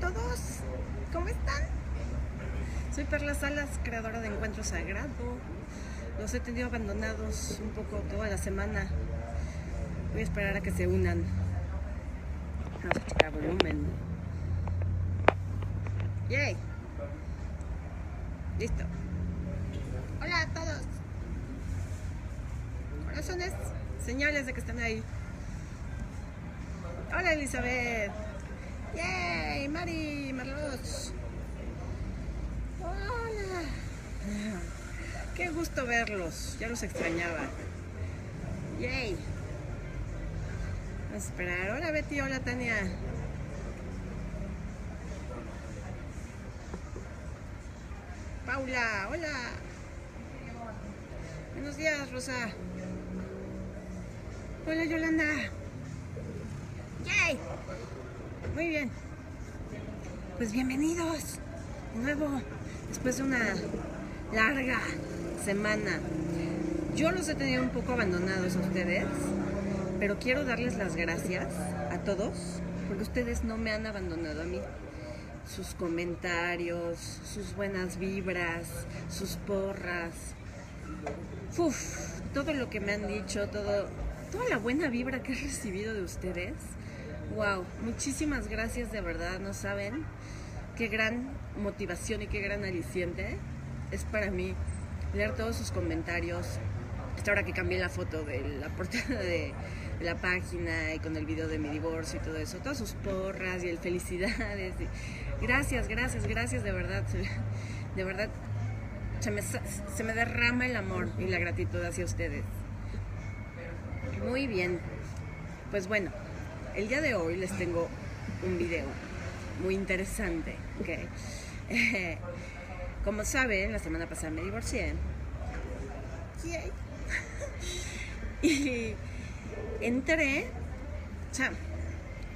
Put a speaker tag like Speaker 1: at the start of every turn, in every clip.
Speaker 1: todos, ¿cómo están? Soy Perla Salas, creadora de Encuentro Sagrado. Los he tenido abandonados un poco toda la semana. Voy a esperar a que se unan. Vamos a checar volumen. ¡Yay! Listo. Hola a todos. Corazones, señales de que están ahí. Hola Elizabeth. ¡Yay! Mari, Marlos. Hola. Qué gusto verlos. Ya los extrañaba. ¡Yay! Vamos a esperar. Hola Betty, hola Tania. Paula, hola. Buenos días, Rosa. Hola, Yolanda. ¡Yay! Muy bien. Pues bienvenidos de nuevo después de una larga semana. Yo los he tenido un poco abandonados a ustedes, pero quiero darles las gracias a todos porque ustedes no me han abandonado a mí. Sus comentarios, sus buenas vibras, sus porras. Uf, todo lo que me han dicho, todo, toda la buena vibra que he recibido de ustedes. Wow, muchísimas gracias de verdad, no saben qué gran motivación y qué gran aliciente es para mí leer todos sus comentarios. Hasta ahora que cambié la foto de la portada de la página y con el video de mi divorcio y todo eso, todas sus porras y el felicidades. Gracias, gracias, gracias de verdad. De verdad, se me, se me derrama el amor y la gratitud hacia ustedes. Muy bien, pues bueno, el día de hoy les tengo un video muy interesante. ¿okay? Eh, como saben, la semana pasada me divorcié. Y entré, o sea,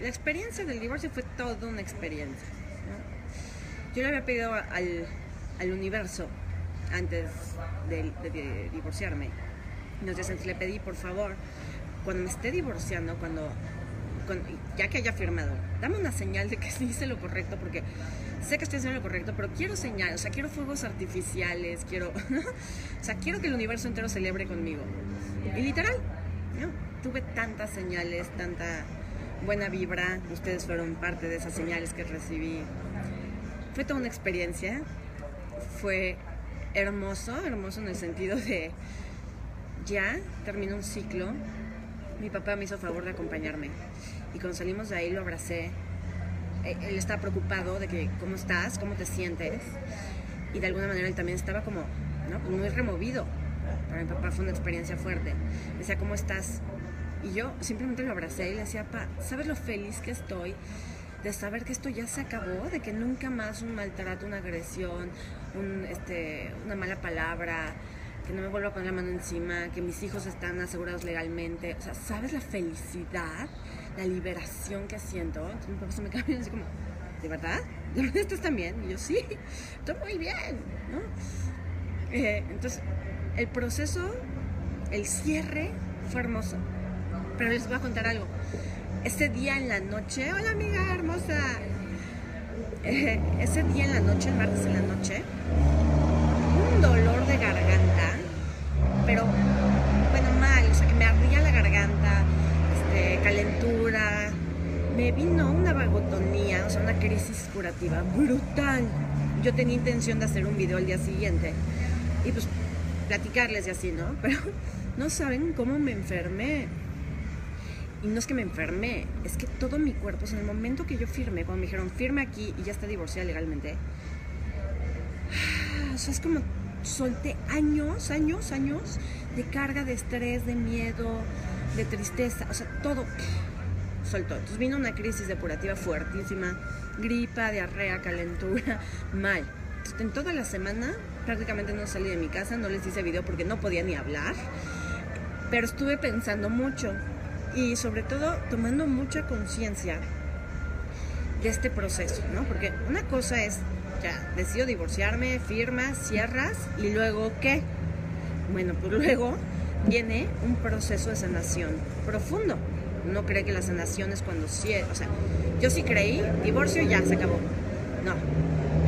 Speaker 1: la experiencia del divorcio fue toda una experiencia. Yo le había pedido al, al universo antes de, de, de divorciarme. Entonces le pedí, por favor, cuando me esté divorciando, cuando ya que haya firmado, dame una señal de que hice lo correcto, porque sé que estoy haciendo lo correcto, pero quiero señales, o sea, quiero fuegos artificiales, quiero, o sea, quiero que el universo entero celebre conmigo. Y literal, tuve tantas señales, tanta buena vibra, ustedes fueron parte de esas señales que recibí. Fue toda una experiencia, fue hermoso, hermoso en el sentido de ya terminó un ciclo, mi papá me hizo favor de acompañarme. Y cuando salimos de ahí lo abracé. Él estaba preocupado de que, ¿cómo estás? ¿Cómo te sientes? Y de alguna manera él también estaba como, ¿no? Muy removido. Para mi papá fue una experiencia fuerte. Me decía, ¿cómo estás? Y yo simplemente lo abracé y le decía, pa, ¿sabes lo feliz que estoy? de saber que esto ya se acabó, de que nunca más un maltrato, una agresión, un, este, una mala palabra, que no me vuelva a poner la mano encima, que mis hijos están asegurados legalmente. O sea, ¿sabes la felicidad, la liberación que siento? Entonces mi papá se me cambia así como, ¿de verdad? ¿De verdad estás también? Y yo, sí, estoy muy bien, ¿no? Eh, entonces, el proceso, el cierre fue hermoso. Pero les voy a contar algo. Ese día en la noche, hola amiga hermosa, eh, ese día en la noche, el martes en la noche, un dolor de garganta, pero bueno, mal, o sea, que me ardía la garganta, este, calentura, me vino una vagotonía, o sea, una crisis curativa brutal. Yo tenía intención de hacer un video al día siguiente y pues platicarles y así, ¿no? Pero no saben cómo me enfermé. Y no es que me enfermé, es que todo mi cuerpo, en el momento que yo firmé, cuando me dijeron firme aquí y ya está divorciada legalmente, o es como solté años, años, años de carga, de estrés, de miedo, de tristeza, o sea, todo soltó. Entonces vino una crisis depurativa fuertísima, gripa, diarrea, calentura, mal. Entonces, en toda la semana prácticamente no salí de mi casa, no les hice video porque no podía ni hablar, pero estuve pensando mucho y sobre todo tomando mucha conciencia de este proceso, ¿no? Porque una cosa es ya, decido divorciarme, firmas, cierras y luego ¿qué? Bueno, pues luego viene un proceso de sanación profundo, no cree que la sanación es cuando sí, o sea, yo sí creí, divorcio ya se acabó. No,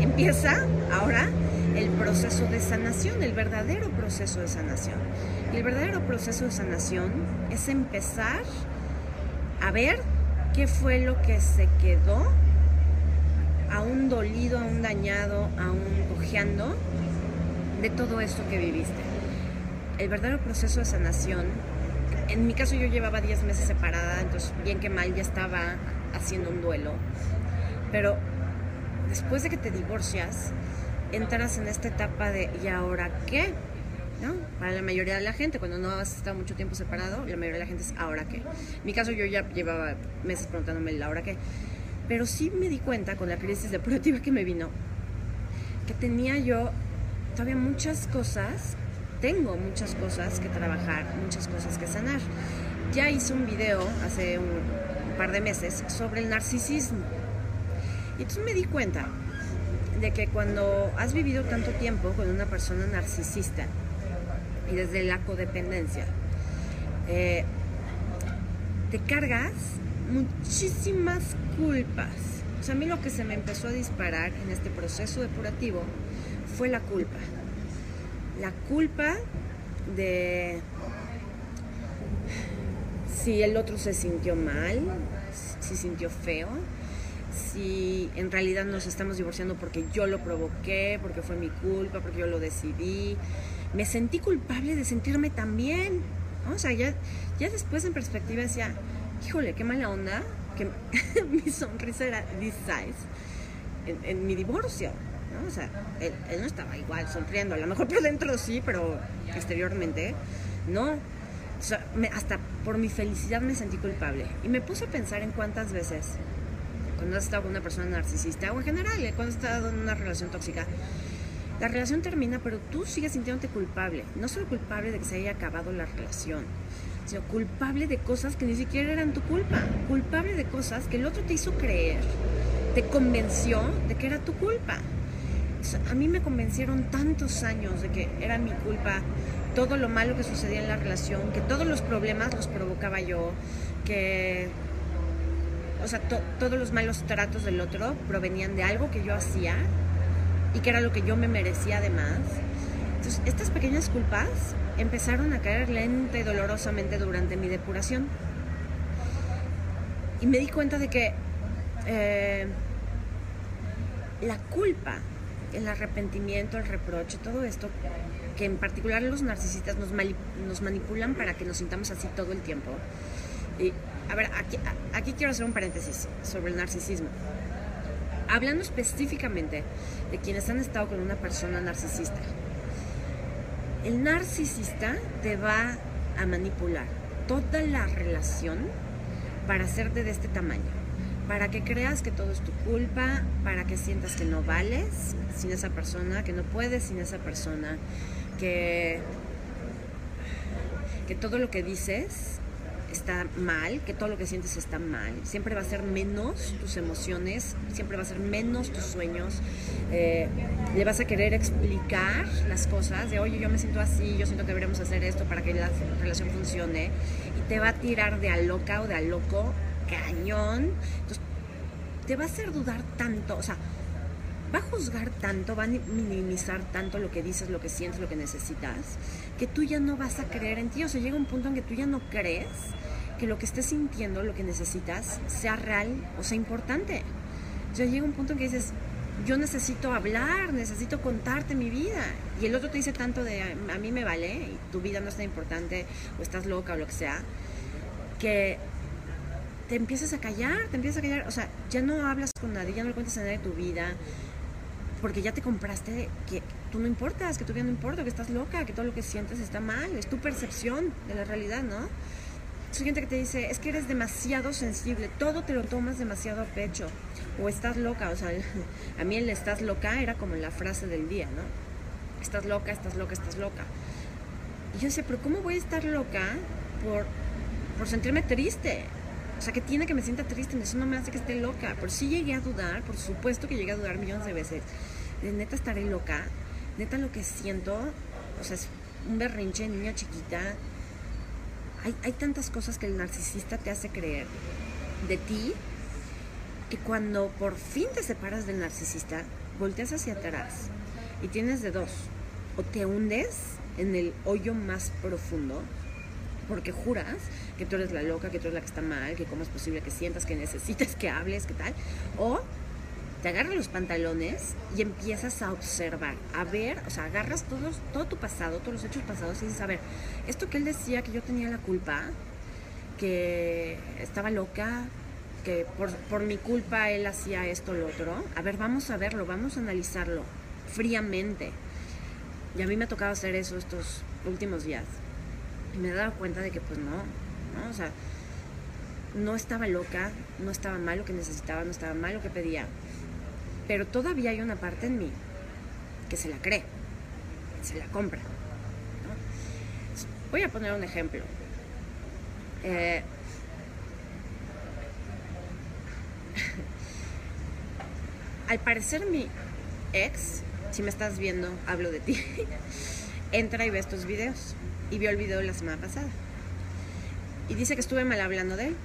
Speaker 1: empieza ahora el proceso de sanación, el verdadero proceso de sanación. Y el verdadero proceso de sanación es empezar a ver qué fue lo que se quedó a un dolido, a un dañado, a un cojeando de todo esto que viviste. El verdadero proceso de sanación, en mi caso yo llevaba 10 meses separada, entonces bien que mal ya estaba haciendo un duelo, pero después de que te divorcias, entras en esta etapa de ¿y ahora qué? ¿No? Para la mayoría de la gente, cuando no has estado mucho tiempo separado, la mayoría de la gente es ¿ahora qué? En mi caso yo ya llevaba meses preguntándome ¿la ahora qué? Pero sí me di cuenta con la crisis depurativa que me vino, que tenía yo todavía muchas cosas, tengo muchas cosas que trabajar, muchas cosas que sanar. Ya hice un video hace un, par de meses sobre el narcisismo. Y entonces me di cuenta de que cuando has vivido tanto tiempo con una persona narcisista y desde la codependencia, eh, te cargas muchísimas culpas. O sea, a mí lo que se me empezó a disparar en este proceso depurativo fue la culpa. La culpa de si el otro se sintió mal, si sintió feo, si en realidad nos estamos divorciando porque yo lo provoqué, porque fue mi culpa, porque yo lo decidí. Me sentí culpable de sentirme tan bien. O sea, ya, después en perspectiva decía, híjole, qué mala onda que mi sonrisa era this size en, mi divorcio. ¿No? O sea, él, no estaba igual sonriendo. A lo mejor por dentro sí, pero exteriormente no. Hasta por mi felicidad me sentí culpable. Y me puse a pensar en cuántas veces cuando has estado con una persona narcisista o en general eh, cuando has estado en una relación tóxica, la relación termina, pero tú sigues sintiéndote culpable. No solo culpable de que se haya acabado la relación, sino culpable de cosas que ni siquiera eran tu culpa. Culpable de cosas que el otro te hizo creer, te convenció de que era tu culpa. A mí me convencieron tantos años de que era mi culpa todo lo malo que sucedía en la relación, que todos los problemas los provocaba yo, que o sea, todos los malos tratos del otro provenían de algo que yo hacía y que era lo que yo me merecía además. Entonces, estas pequeñas culpas empezaron a caer lenta y dolorosamente durante mi depuración. Y me di cuenta de que eh, la culpa, el arrepentimiento, el reproche, todo esto, que en particular los narcisistas nos, manipulan para que nos sintamos así todo el tiempo. Y a ver, aquí quiero hacer un paréntesis sobre el narcisismo. Hablando específicamente de quienes han estado con una persona narcisista. El narcisista te va a manipular toda la relación para hacerte de este tamaño, para que creas que todo es tu culpa, para que sientas que no vales sin esa persona, que no puedes sin esa persona, que, que todo lo que dices está mal, que todo lo que sientes está mal. Siempre va a ser menos tus emociones, siempre va a ser menos tus sueños. Eh, le vas a querer explicar las cosas de, oye, yo me siento así, yo siento que deberíamos hacer esto para que la relación funcione. Y te va a tirar de a loca o de a loco, cañón. Entonces, te va a hacer dudar tanto, o sea, va a juzgar tanto, va a minimizar tanto lo que dices, lo que sientes, lo que necesitas, que tú ya no vas a creer en ti. O sea, llega un punto en que tú ya no crees que lo que estés sintiendo, lo que necesitas, sea real o sea importante. O sea, llega un punto en que dices, yo necesito hablar, necesito contarte mi vida. Y el otro te dice tanto de, a mí me vale, y tu vida no es tan importante, o estás loca o lo que sea, que te empiezas a callar, te empiezas a callar. O sea, ya no hablas con nadie, ya no le cuentas a nadie tu vida, porque ya te compraste que tú no importas, que tu vida no importa, que estás loca, que todo lo que sientes está mal, es tu percepción de la realidad, ¿no? Hay gente que te dice, es que eres demasiado sensible, todo te lo tomas demasiado a pecho, o estás loca, o sea, a mí el estás loca era como la frase del día, ¿no? Estás loca, estás loca, estás loca. Y yo decía, pero ¿cómo voy a estar loca por, por sentirme triste? O sea, que tiene que me sienta triste, eso no me hace que esté loca. Por sí llegué a dudar, por supuesto que llegué a dudar millones de veces. De neta estaré loca, neta lo que siento, o sea, es un berrinche, niña chiquita, Hay, hay tantas cosas que el narcisista te hace creer de ti que cuando por fin te separas del narcisista, volteas hacia atrás y tienes de dos. O te hundes en el hoyo más profundo porque juras que tú eres la loca, que tú eres la que está mal, que cómo es posible que sientas, que necesites, que hables, que tal. O te agarras los pantalones y empiezas a observar, a ver, o sea, agarras todos, todo tu pasado, todos los hechos pasados y dices, a ver, esto que él decía que yo tenía la culpa, que estaba loca, que por, por mi culpa él hacía esto o lo otro, a ver, vamos a verlo, vamos a analizarlo fríamente. Y a mí me ha tocado hacer eso estos últimos días. Me he dado cuenta de que pues no, ¿no? O sea, no estaba loca, no estaba mal lo que necesitaba, no estaba mal lo que pedía. Pero todavía hay una parte en mí que se la cree, se la compra. Voy a poner un ejemplo. Eh, al parecer mi ex, si me estás viendo, hablo de ti, entra y ve estos videos. Y vio el video de la semana pasada. Y dice que estuve mal hablando de él.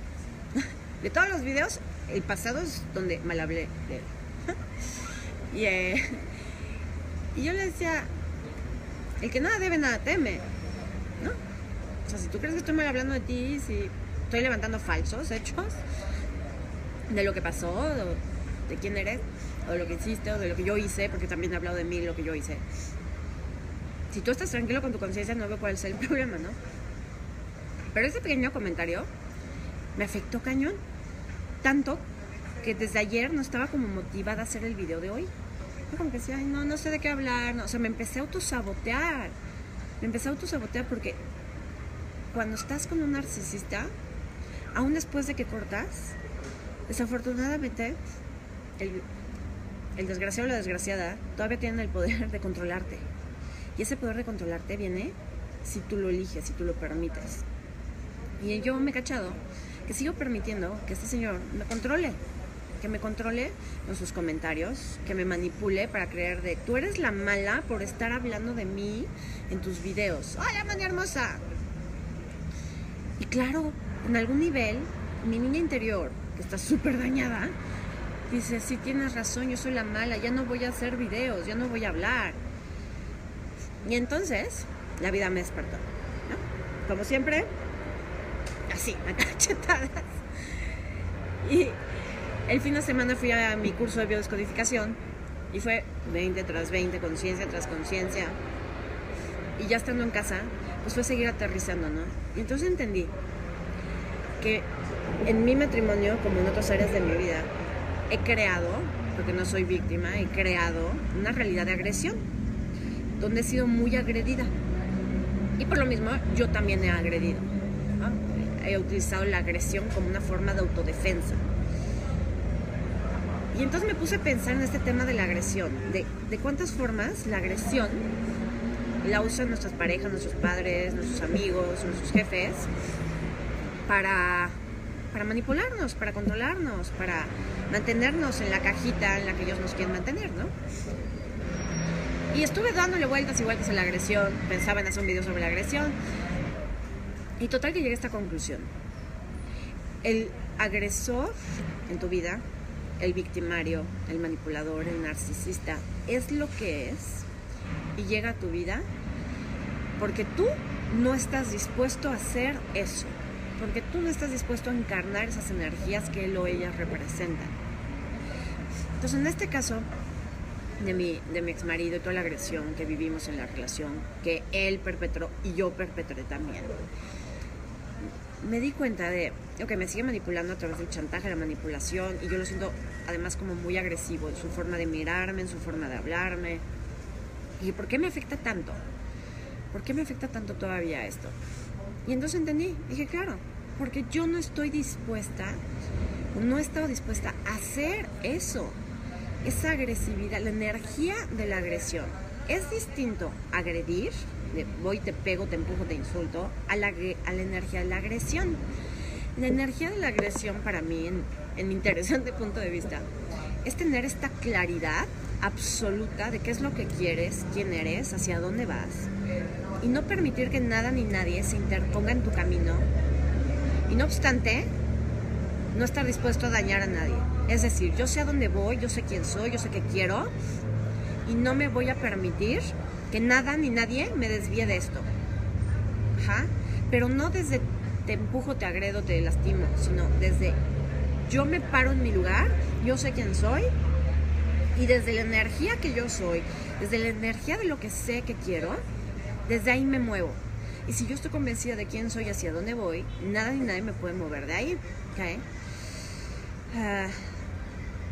Speaker 1: De todos los videos, el pasado es donde mal hablé de él. Y, eh, y yo le decía, el que nada debe, nada teme. ¿No? O sea, si tú crees que estoy mal hablando de ti, si estoy levantando falsos hechos de lo que pasó, de quién eres, o de lo que hiciste, o de lo que yo hice, porque también he hablado de mí, lo que yo hice. Si tú estás tranquilo con tu conciencia, no veo cuál es el problema, ¿no? Pero ese pequeño comentario me afectó cañón. Tanto que desde ayer no estaba como motivada a hacer el video de hoy. Yo como que decía, ay, no, no sé de qué hablar. No. O sea, me empecé a autosabotear. Me empecé a autosabotear porque cuando estás con un narcisista, aún después de que cortas, desafortunadamente, el, el desgraciado o la desgraciada todavía tienen el poder de controlarte. Y ese poder de controlarte viene si tú lo eliges, si tú lo permites. Y yo me he cachado que sigo permitiendo que este señor me controle, que me controle con sus comentarios, que me manipule para creer de tú eres la mala por estar hablando de mí en tus videos. ¡Hola, mani hermosa! Y claro, en algún nivel, mi niña interior, que está súper dañada, dice, sí tienes razón, yo soy la mala, ya no voy a hacer videos, ya no voy a hablar. Y entonces, la vida me despertó. ¿no? Como siempre, así, cachetadas. Y el fin de semana fui a mi curso de biodescodificación y fue 20 tras 20, conciencia tras conciencia. Y ya estando en casa, pues fue seguir aterrizando, ¿no? Y entonces entendí que en mi matrimonio, como en otras áreas de mi vida, he creado, porque no soy víctima, he creado una realidad de agresión, donde he sido muy agredida. Y por lo mismo, yo también he agredido. He utilizado la agresión como una forma de autodefensa. Y entonces me puse a pensar en este tema de la agresión, de, de cuántas formas la agresión la usan nuestras parejas, nuestros padres, nuestros amigos, nuestros jefes, para, para manipularnos, para controlarnos, para mantenernos en la cajita en la que ellos nos quieren mantener, ¿no? Y estuve dándole vueltas y vueltas a la agresión, pensaba en hacer un video sobre la agresión, y total que llegué a esta conclusión. El agresor en tu vida, el victimario, el manipulador, el narcisista, es lo que es y llega a tu vida porque tú no estás dispuesto a hacer eso, porque tú no estás dispuesto a encarnar esas energías que él o ella representan. Entonces, en este caso de mi, de mi ex marido toda la agresión que vivimos en la relación, que él perpetró y yo perpetré también, me di cuenta de, ok, me sigue manipulando a través del chantaje, la manipulación, y yo lo siento además como muy agresivo en su forma de mirarme, en su forma de hablarme. ¿Y por qué me afecta tanto? ¿Por qué me afecta tanto todavía esto? Y entonces entendí, dije, claro, porque yo no estoy dispuesta, no he estado dispuesta a hacer eso, esa agresividad, la energía de la agresión. Es distinto agredir, voy, te pego, te empujo, te insulto, a la, a la energía de la agresión. La energía de la agresión para mí, en, en mi interesante punto de vista, es tener esta claridad absoluta de qué es lo que quieres, quién eres, hacia dónde vas. y no permitir que nada ni nadie se interponga en tu camino. Y no obstante, no estar dispuesto a dañar a nadie. Es decir, yo sé a dónde voy, yo sé quién soy, yo sé qué quiero y no me voy a permitir que nada ni nadie me desvíe de esto. Pero no desde te empujo, te agredo, te lastimo, sino desde yo me paro en mi lugar, yo sé quién soy y desde la energía que yo soy, desde la energía de lo que sé que quiero, desde ahí me muevo. Y si yo estoy convencida de quién soy y hacia dónde voy, nada ni nadie me puede mover de ahí. ¿okay? Ah.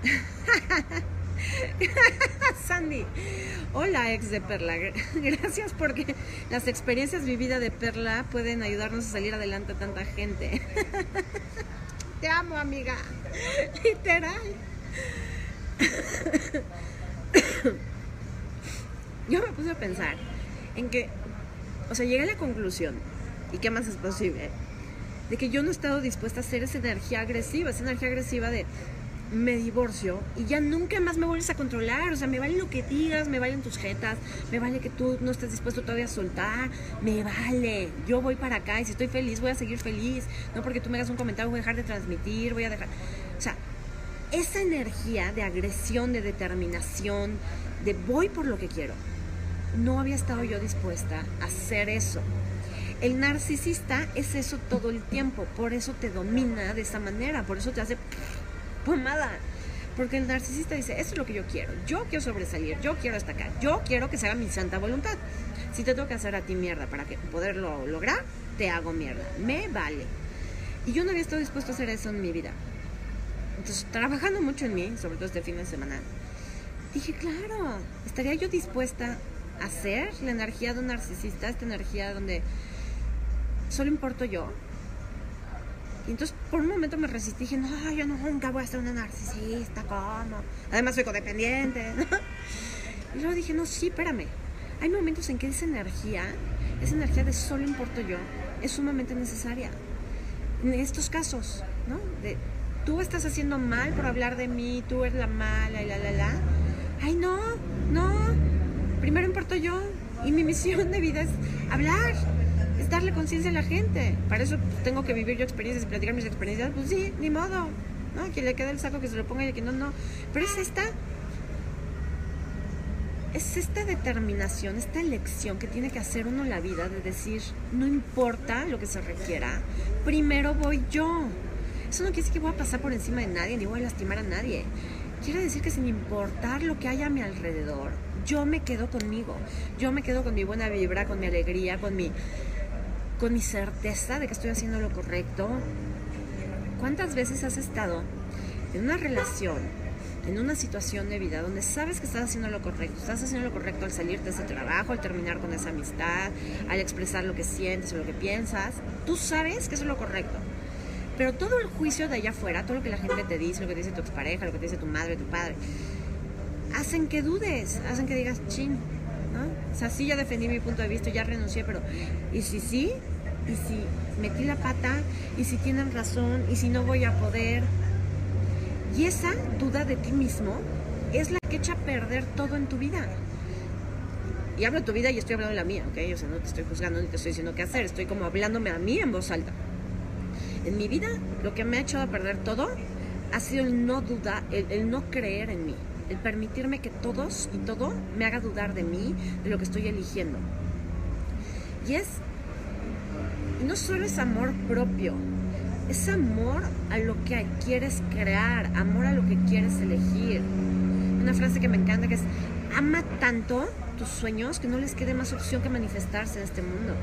Speaker 1: Sandy, hola ex de Perla, gracias porque las experiencias vividas de Perla pueden ayudarnos a salir adelante a tanta gente. Te amo amiga, literal. Yo me puse a pensar en que, o sea, llegué a la conclusión, y qué más es posible, de que yo no he estado dispuesta a hacer esa energía agresiva, esa energía agresiva de me divorcio y ya nunca más me vuelves a controlar. O sea, me vale lo que digas, me valen tus jetas, me vale que tú no estés dispuesto todavía a soltar, me vale. Yo voy para acá y si estoy feliz voy a seguir feliz. No porque tú me hagas un comentario voy a dejar de transmitir, voy a dejar... O sea, esa energía de agresión, de determinación, de voy por lo que quiero, no había estado yo dispuesta a hacer eso. El narcisista es eso todo el tiempo, por eso te domina de esa manera, por eso te hace pomada. Porque el narcisista dice, eso es lo que yo quiero, yo quiero sobresalir, yo quiero destacar, yo quiero que se haga mi santa voluntad. Si te tengo que hacer a ti mierda para que poderlo lograr, te hago mierda, me vale. Y yo no había estado dispuesto a hacer eso en mi vida. Entonces, trabajando mucho en mí, sobre todo este fin de semana, dije, claro, estaría yo dispuesta a hacer la energía de un narcisista, esta energía donde solo importo yo, y entonces por un momento me resistí, dije, no, yo nunca voy a ser una narcisista, ¿cómo? Además soy codependiente, Y luego dije, no, sí, espérame. Hay momentos en que esa energía, esa energía de solo importo yo, es sumamente necesaria. En estos casos, ¿no? De, tú estás haciendo mal por hablar de mí, tú eres la mala y la, la, la. Ay, no, no. Primero importo yo. Y mi misión de vida es hablar darle conciencia a la gente. Para eso tengo que vivir yo experiencias y platicar mis experiencias. Pues sí, ni modo. ¿no? Quien le quede el saco que se lo ponga y que no, no. Pero es esta. Es esta determinación, esta elección que tiene que hacer uno en la vida de decir, no importa lo que se requiera, primero voy yo. Eso no quiere decir que voy a pasar por encima de nadie ni voy a lastimar a nadie. Quiere decir que sin importar lo que haya a mi alrededor, yo me quedo conmigo. Yo me quedo con mi buena vibra, con mi alegría, con mi con mi certeza de que estoy haciendo lo correcto. ¿Cuántas veces has estado en una relación, en una situación de vida donde sabes que estás haciendo lo correcto? Estás haciendo lo correcto al salir de ese trabajo, al terminar con esa amistad, al expresar lo que sientes o lo que piensas. Tú sabes que es lo correcto. Pero todo el juicio de allá afuera, todo lo que la gente te dice, lo que dice tu expareja, lo que dice tu madre, tu padre, hacen que dudes, hacen que digas, chin, o sea, sí ya defendí mi punto de vista, ya renuncié, pero ¿y si sí? ¿Y si metí la pata? ¿Y si tienen razón? ¿Y si no voy a poder? Y esa duda de ti mismo es la que echa a perder todo en tu vida. Y hablo de tu vida y estoy hablando de la mía, ¿ok? O sea, no te estoy juzgando ni te estoy diciendo qué hacer, estoy como hablándome a mí en voz alta. En mi vida, lo que me ha echado a perder todo ha sido el no dudar, el no creer en mí el permitirme que todos y todo me haga dudar de mí, de lo que estoy eligiendo. Y es, no solo es amor propio, es amor a lo que quieres crear, amor a lo que quieres elegir. Una frase que me encanta que es, ama tanto tus sueños que no les quede más opción que manifestarse en este mundo.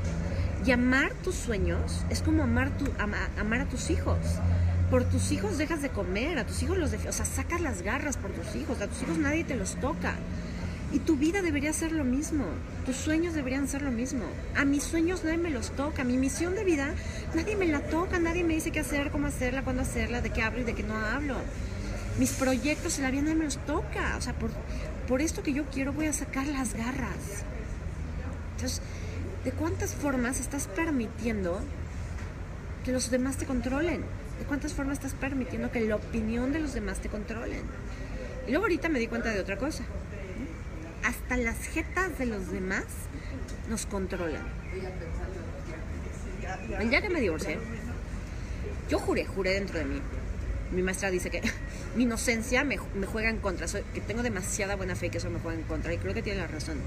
Speaker 1: Y amar tus sueños es como amar a tus hijos por tus hijos dejas de comer, a tus hijos los de, o sea, sacas las garras por tus hijos, a tus hijos nadie te los toca. Y tu vida debería ser lo mismo, tus sueños deberían ser lo mismo. A mis sueños nadie me los toca, mi misión de vida nadie me la toca, nadie me dice qué hacer, cómo hacerla, cuándo hacerla, de qué hablo y de qué no hablo. Mis proyectos en la vida nadie me los toca, o sea, por, por esto que yo quiero voy a sacar las garras. Entonces, ¿de cuántas formas estás permitiendo que los demás te controlen? ¿De cuántas formas estás permitiendo que la opinión de los demás te controlen? Y luego ahorita me di cuenta de otra cosa. hasta las jetas de los demás nos controlan. El día que me divorcié, yo juré, juré dentro de mí. Mi maestra dice que mi inocencia me, juega en contra, que tengo demasiada buena fe que eso me juega en contra, y creo que tiene la razón.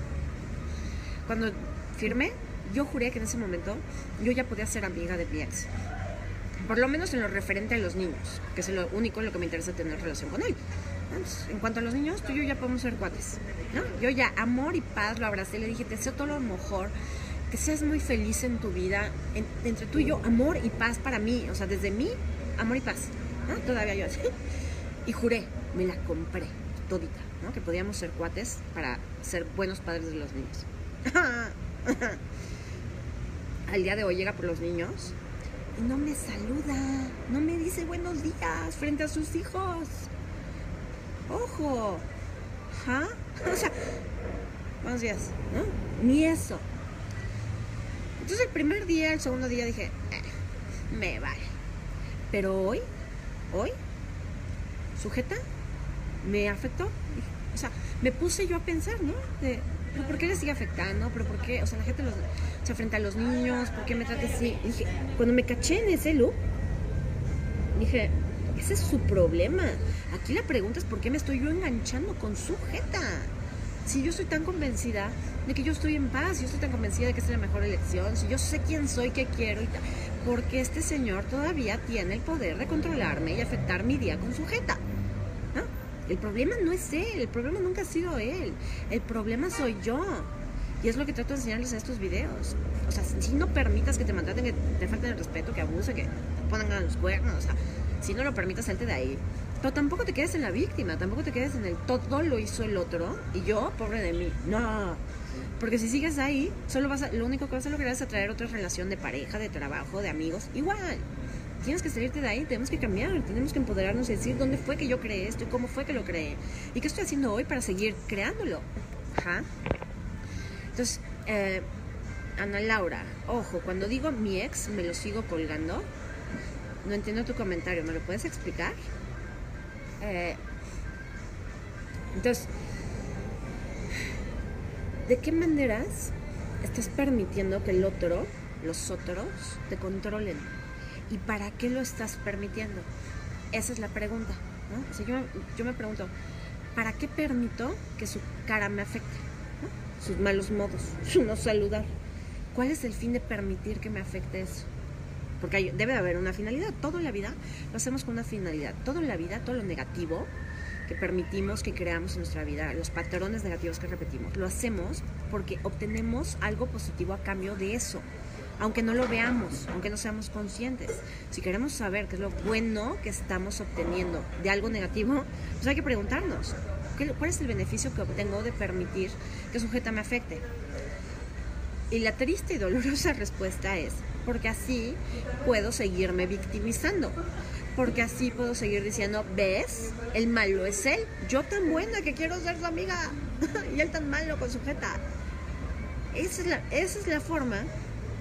Speaker 1: Cuando firmé, yo juré que en ese momento yo ya podía ser amiga de mi ex. Por lo menos en lo referente a los niños, que es lo único en lo que me interesa tener relación con él. Entonces, en cuanto a los niños, tú y yo ya podemos ser cuates. ¿no? Yo ya, amor y paz, lo abracé, le dije, te deseo todo lo mejor, que seas muy feliz en tu vida. En- entre tú y yo, amor y paz para mí. O sea, desde mí, amor y paz. ¿no? Todavía yo así. Y juré, me la compré todita, ¿no? Que podíamos ser cuates para ser buenos padres de los niños. Al día de hoy llega por los niños y no me saluda, no me dice buenos días frente a sus hijos. Ojo, ¿ah? O sea, buenos días, ¿no? Ni eso. Entonces el primer día, el segundo día dije, "Eh, me vale. Pero hoy, hoy, sujeta, me afectó. O sea, me puse yo a pensar, ¿no? ¿Pero por qué le sigue afectando? ¿Pero por qué? O sea, la gente los, se frente a los niños, ¿por qué me trata así? Dije, cuando me caché en ese loop, dije, ese es su problema. Aquí la pregunta es por qué me estoy yo enganchando con su jeta. Si yo estoy tan convencida de que yo estoy en paz, yo estoy tan convencida de que es la mejor elección, si yo sé quién soy, qué quiero y tal, porque este señor todavía tiene el poder de controlarme y afectar mi día con su jeta. El problema no es él, el problema nunca ha sido él, el problema soy yo. Y es lo que trato de enseñarles en estos videos. O sea, si no permitas que te maltraten, que te falten el respeto, que abusen, que te pongan a los cuernos, o sea, si no lo permitas, salte de ahí. Pero tampoco te quedes en la víctima, tampoco te quedes en el todo lo hizo el otro y yo, pobre de mí. No. Porque si sigues ahí, solo vas a, lo único que vas a lograr es atraer otra relación de pareja, de trabajo, de amigos. Igual. Tienes que salirte de ahí, tenemos que cambiar, tenemos que empoderarnos y decir dónde fue que yo creé esto y cómo fue que lo creé. Y qué estoy haciendo hoy para seguir creándolo. Ajá. Entonces, eh, Ana Laura, ojo, cuando digo mi ex, me lo sigo colgando. No entiendo tu comentario, ¿me lo puedes explicar? Eh, entonces, ¿de qué maneras estás permitiendo que el otro, los otros, te controlen? ¿Y para qué lo estás permitiendo? Esa es la pregunta. O sea, yo, me pregunto, ¿para qué permito que su cara me afecte? Sus malos modos, su no saludar. ¿Cuál es el fin de permitir que me afecte eso? Porque hay- debe de haber una finalidad. Todo en la vida lo hacemos con una finalidad. Todo en la vida, todo lo negativo que permitimos que creamos en nuestra vida, los patrones negativos que repetimos, lo hacemos porque obtenemos algo positivo a cambio de eso. Aunque no lo veamos, aunque no seamos conscientes. Si queremos saber qué es lo bueno que estamos obteniendo de algo negativo, pues hay que preguntarnos, ¿qué- ¿cuál es el beneficio que obtengo de permitir que sujeta me afecte? Y la triste y dolorosa respuesta es, porque así puedo seguirme victimizando. Porque así puedo seguir diciendo, ¿ves? El malo es él. Yo tan buena que quiero ser su amiga. y él tan malo con sujeta. Esa es la, esa es la forma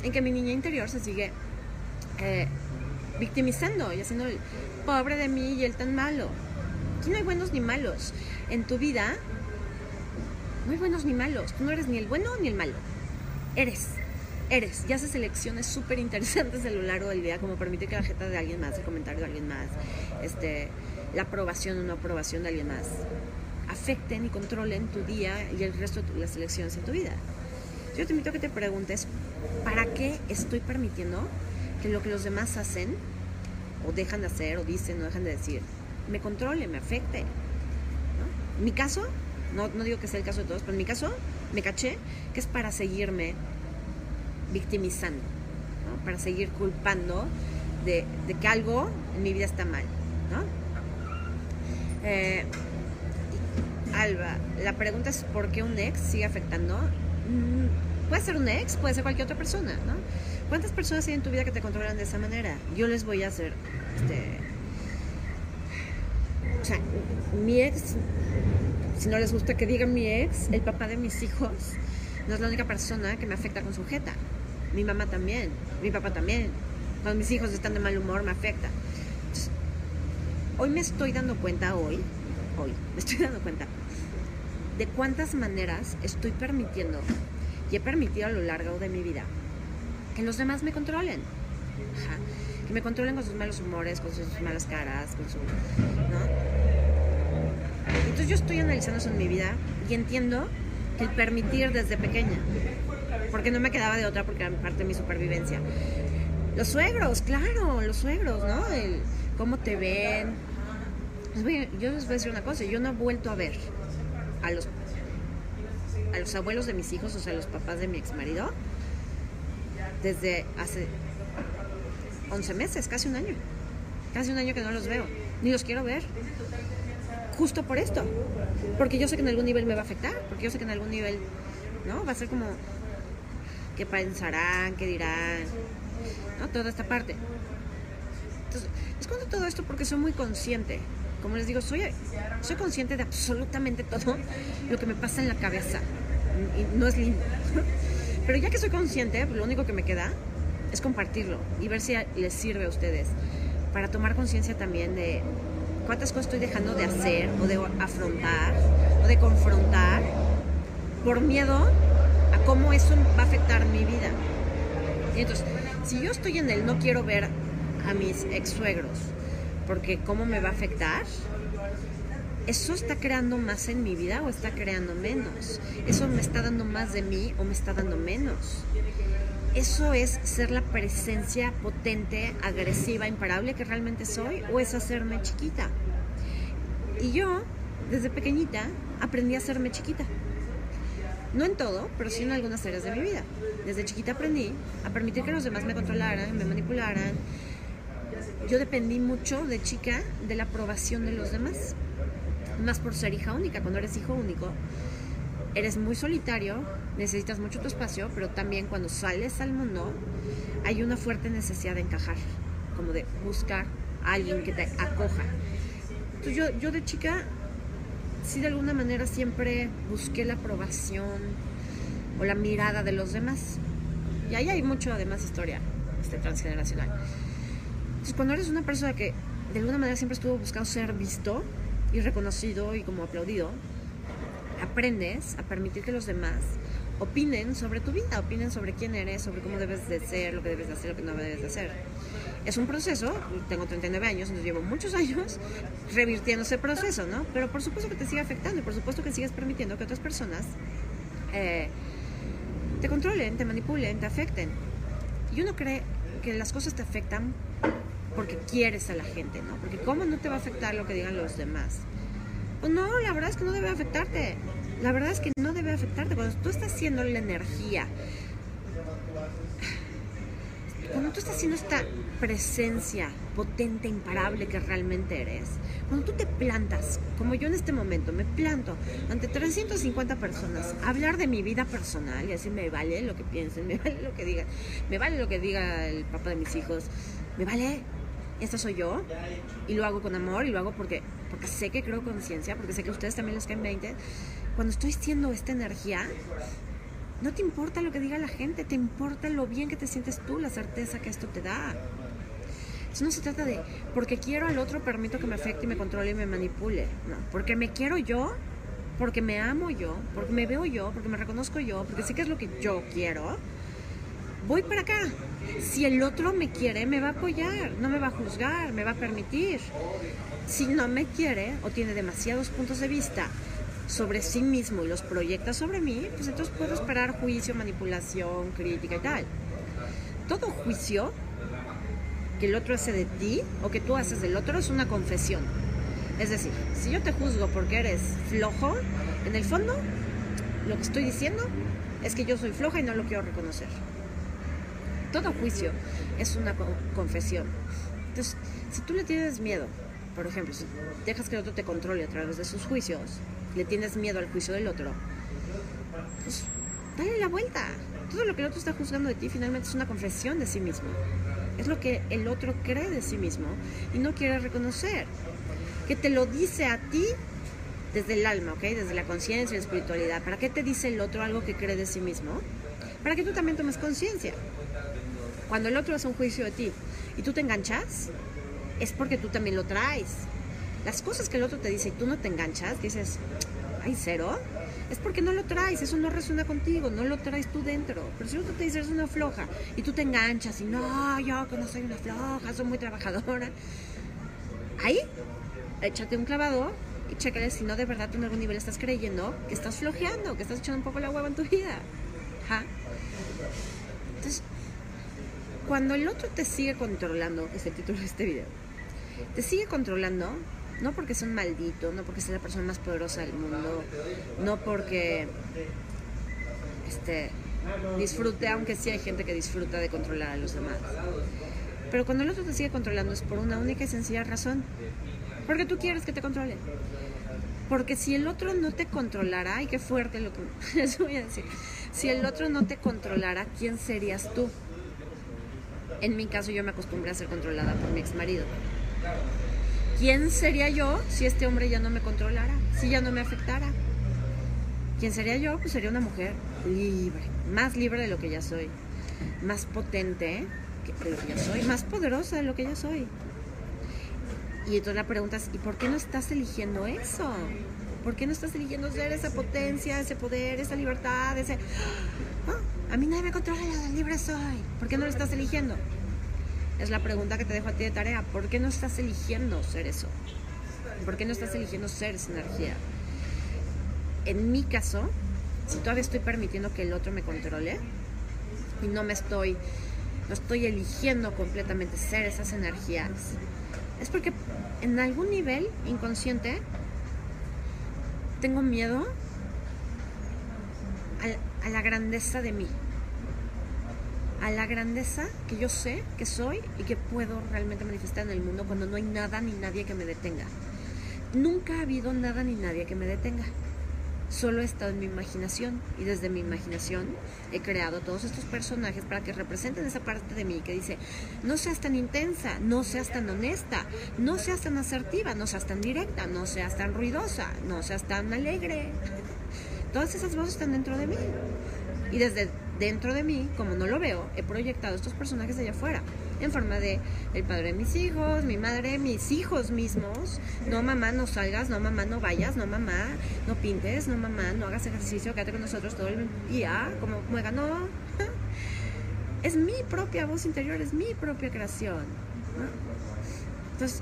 Speaker 1: en que mi niña interior se sigue eh, victimizando y haciendo el pobre de mí y él tan malo. Aquí no hay buenos ni malos. En tu vida no hay buenos ni malos. Tú no eres ni el bueno ni el malo. Eres. Eres. Y haces elecciones súper interesantes a lo largo del día, como permitir que la jeta de alguien más, el comentario de alguien más, este, la aprobación o no aprobación de alguien más, afecten y controlen tu día y el resto de las elecciones en tu vida. Yo te invito a que te preguntes, ¿para qué estoy permitiendo que lo que los demás hacen, o dejan de hacer, o dicen, o dejan de decir, me controle, me afecte? ¿no? Mi caso, no, no digo que sea el caso de todos, pero en mi caso me caché que es para seguirme victimizando, para seguir culpando de, que algo en mi vida está mal. Eh, Alba, la pregunta es ¿por qué un ex sigue afectando? Mm, puede ser un ex, puede ser cualquier otra persona, ¿no? ¿Cuántas personas hay en tu vida que te controlan de esa manera? Yo les voy a hacer, este, o sea, mi ex, si no les gusta que digan mi ex, el papá de mis hijos, no es la única persona que me afecta con su jeta. Mi mamá también, mi papá también. Cuando mis hijos están de mal humor me afecta. Entonces, hoy me estoy dando cuenta, hoy, hoy, me estoy dando cuenta de cuántas maneras estoy permitiendo y he permitido a lo largo de mi vida que los demás me controlen. Ajá. Que me controlen con sus malos humores, con sus malas caras, con su... ¿no? Entonces yo estoy analizando eso en mi vida y entiendo que el permitir desde pequeña, porque no me quedaba de otra porque era parte de mi supervivencia. Los suegros, claro, los suegros, ¿no? El cómo te ven. Yo les voy a decir una cosa, yo no he vuelto a ver a los, a los abuelos de mis hijos, o sea, los papás de mi ex marido, desde hace 11 meses, casi un año. Casi un año que no los veo, ni los quiero ver justo por esto. Porque yo sé que en algún nivel me va a afectar, porque yo sé que en algún nivel, ¿no? Va a ser como, ¿qué pensarán? ¿Qué dirán? ¿No? Toda esta parte. Entonces, les todo esto porque soy muy consciente. Como les digo, soy, soy consciente de absolutamente todo lo que me pasa en la cabeza. Y no es lindo. Pero ya que soy consciente, lo único que me queda es compartirlo y ver si les sirve a ustedes para tomar conciencia también de cuántas cosas estoy dejando de hacer o de afrontar o de confrontar por miedo a cómo eso va a afectar mi vida. Y entonces, si yo estoy en el no quiero ver a mis ex suegros, porque cómo me va a afectar, ¿eso está creando más en mi vida o está creando menos? ¿Eso me está dando más de mí o me está dando menos? ¿Eso es ser la presencia potente, agresiva, imparable que realmente soy o es hacerme chiquita? Y yo, desde pequeñita, aprendí a hacerme chiquita. No en todo, pero sí en algunas áreas de mi vida. Desde chiquita aprendí a permitir que los demás me controlaran, me manipularan. Yo dependí mucho de chica de la aprobación de los demás. Más por ser hija única. Cuando eres hijo único, eres muy solitario, necesitas mucho tu espacio, pero también cuando sales al mundo hay una fuerte necesidad de encajar, como de buscar a alguien que te acoja. Entonces yo, yo de chica, sí de alguna manera siempre busqué la aprobación o la mirada de los demás. Y ahí hay mucho además historia este, transgeneracional. Entonces cuando eres una persona que de alguna manera siempre estuvo buscando ser visto y reconocido y como aplaudido, aprendes a permitir que los demás opinen sobre tu vida, opinen sobre quién eres, sobre cómo debes de ser, lo que debes de hacer, lo que no debes de hacer. Es un proceso, tengo 39 años, entonces llevo muchos años revirtiendo ese proceso, ¿no? Pero por supuesto que te sigue afectando y por supuesto que sigues permitiendo que otras personas eh, te controlen, te manipulen, te afecten. Y uno cree que las cosas te afectan porque quieres a la gente, ¿no? Porque ¿cómo no te va a afectar lo que digan los demás? Pues no, la verdad es que no debe afectarte. La verdad es que no debe afectarte. Cuando tú estás haciendo la energía, cuando tú estás haciendo esta presencia potente, imparable que realmente eres, cuando tú te plantas, como yo en este momento, me planto ante 350 personas, a hablar de mi vida personal y así me vale lo que piensen, me vale lo que digan, me vale lo que diga el papá de mis hijos, me vale, esta soy yo y lo hago con amor y lo hago porque, porque sé que creo conciencia, porque sé que ustedes también les caen 20 cuando estoy siendo esta energía, no te importa lo que diga la gente, te importa lo bien que te sientes tú, la certeza que esto te da. Eso no se trata de, porque quiero al otro, permito que me afecte y me controle y me manipule. No, porque me quiero yo, porque me amo yo, porque me veo yo, porque me reconozco yo, porque sé que es lo que yo quiero. Voy para acá. Si el otro me quiere, me va a apoyar, no me va a juzgar, me va a permitir. Si no me quiere o tiene demasiados puntos de vista sobre sí mismo y los proyecta sobre mí, pues entonces puedo esperar juicio, manipulación, crítica y tal. Todo juicio que el otro hace de ti o que tú haces del otro es una confesión. Es decir, si yo te juzgo porque eres flojo, en el fondo lo que estoy diciendo es que yo soy floja y no lo quiero reconocer. Todo juicio es una confesión. Entonces, si tú le tienes miedo, por ejemplo, si dejas que el otro te controle a través de sus juicios, le tienes miedo al juicio del otro, pues dale la vuelta. Todo lo que el otro está juzgando de ti finalmente es una confesión de sí mismo. Es lo que el otro cree de sí mismo y no quiere reconocer. Que te lo dice a ti desde el alma, ¿ok? Desde la conciencia y la espiritualidad. ¿Para qué te dice el otro algo que cree de sí mismo? Para que tú también tomes conciencia. Cuando el otro hace un juicio de ti y tú te enganchas, es porque tú también lo traes las cosas que el otro te dice y tú no te enganchas, dices, hay cero, es porque no lo traes, eso no resuena contigo, no lo traes tú dentro. Pero si otro te dice eres una floja y tú te enganchas y no, yo que no soy una floja, soy muy trabajadora, ahí échate un clavado y chécale si no de verdad tú en algún nivel estás creyendo que estás flojeando, que estás echando un poco la hueva en tu vida. Entonces, cuando el otro te sigue controlando, es el título de este video, te sigue controlando, no porque sea un maldito, no porque sea la persona más poderosa del mundo, no porque este, disfrute, aunque sí hay gente que disfruta de controlar a los demás. Pero cuando el otro te sigue controlando es por una única y sencilla razón. Porque tú quieres que te controle. Porque si el otro no te controlara, ay, qué fuerte lo que les voy a decir. Si el otro no te controlara, ¿quién serías tú? En mi caso, yo me acostumbré a ser controlada por mi ex marido. ¿Quién sería yo si este hombre ya no me controlara? Si ya no me afectara. ¿Quién sería yo? Pues sería una mujer libre, más libre de lo que ya soy, más potente de lo que ya soy, más poderosa de lo que ya soy. Y entonces la pregunta es, ¿y por qué no estás eligiendo eso? ¿Por qué no estás eligiendo ser esa potencia, ese poder, esa libertad, ese... Ah, a mí nadie me controla, libre soy. ¿Por qué no lo estás eligiendo? Es la pregunta que te dejo a ti de tarea. ¿Por qué no estás eligiendo ser eso? ¿Por qué no estás eligiendo ser esa energía? En mi caso, si todavía estoy permitiendo que el otro me controle y no me estoy, no estoy eligiendo completamente ser esas energías, es porque en algún nivel inconsciente tengo miedo a, a la grandeza de mí a la grandeza que yo sé que soy y que puedo realmente manifestar en el mundo cuando no hay nada ni nadie que me detenga. Nunca ha habido nada ni nadie que me detenga. Solo he estado en mi imaginación y desde mi imaginación he creado todos estos personajes para que representen esa parte de mí que dice, no seas tan intensa, no seas tan honesta, no seas tan asertiva, no seas tan directa, no seas tan ruidosa, no seas tan alegre. Todas esas voces están dentro de mí. Y desde dentro de mí, como no lo veo, he proyectado estos personajes allá afuera, en forma de el padre de mis hijos, mi madre, mis hijos mismos. No mamá, no salgas, no mamá, no vayas, no mamá, no pintes, no mamá, no hagas ejercicio, quédate con nosotros todo el día, como muega, no. Es mi propia voz interior, es mi propia creación. Entonces,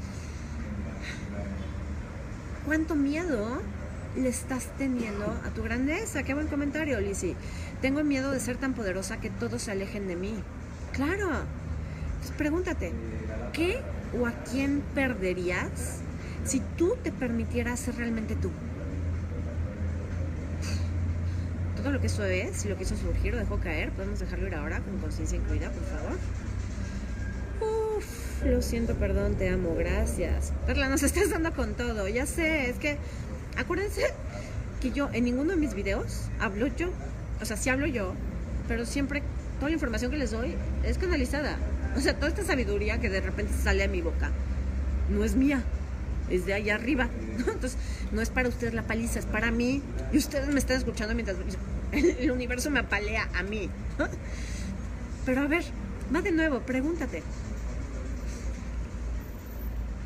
Speaker 1: ¿cuánto miedo le estás teniendo a tu grandeza? Qué buen comentario, Lizzie. Tengo miedo de ser tan poderosa que todos se alejen de mí. Claro. Entonces pregúntate, ¿qué o a quién perderías si tú te permitieras ser realmente tú? Todo lo que eso es, lo que hizo surgir o dejó caer, podemos dejarlo ir ahora con conciencia incluida, por favor. Uf, lo siento, perdón, te amo, gracias. Perla, nos estás dando con todo, ya sé, es que acuérdense que yo en ninguno de mis videos hablo yo o sea, sí hablo yo, pero siempre toda la información que les doy es canalizada. O sea, toda esta sabiduría que de repente sale a mi boca no es mía, es de allá arriba. Entonces, no es para ustedes la paliza, es para mí. Y ustedes me están escuchando mientras el universo me apalea a mí. Pero a ver, va de nuevo, pregúntate.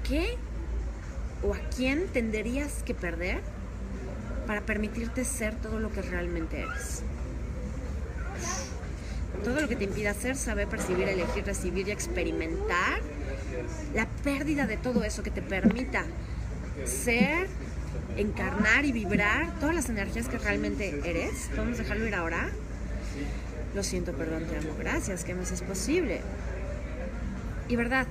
Speaker 1: ¿Qué o a quién tendrías que perder para permitirte ser todo lo que realmente eres? todo lo que te impida hacer, saber percibir, elegir, recibir y experimentar, la pérdida de todo eso que te permita ser, encarnar y vibrar todas las energías que realmente eres. ¿Podemos dejarlo ir ahora? Lo siento, perdón, te amo. Gracias, que más es posible. Y verdad,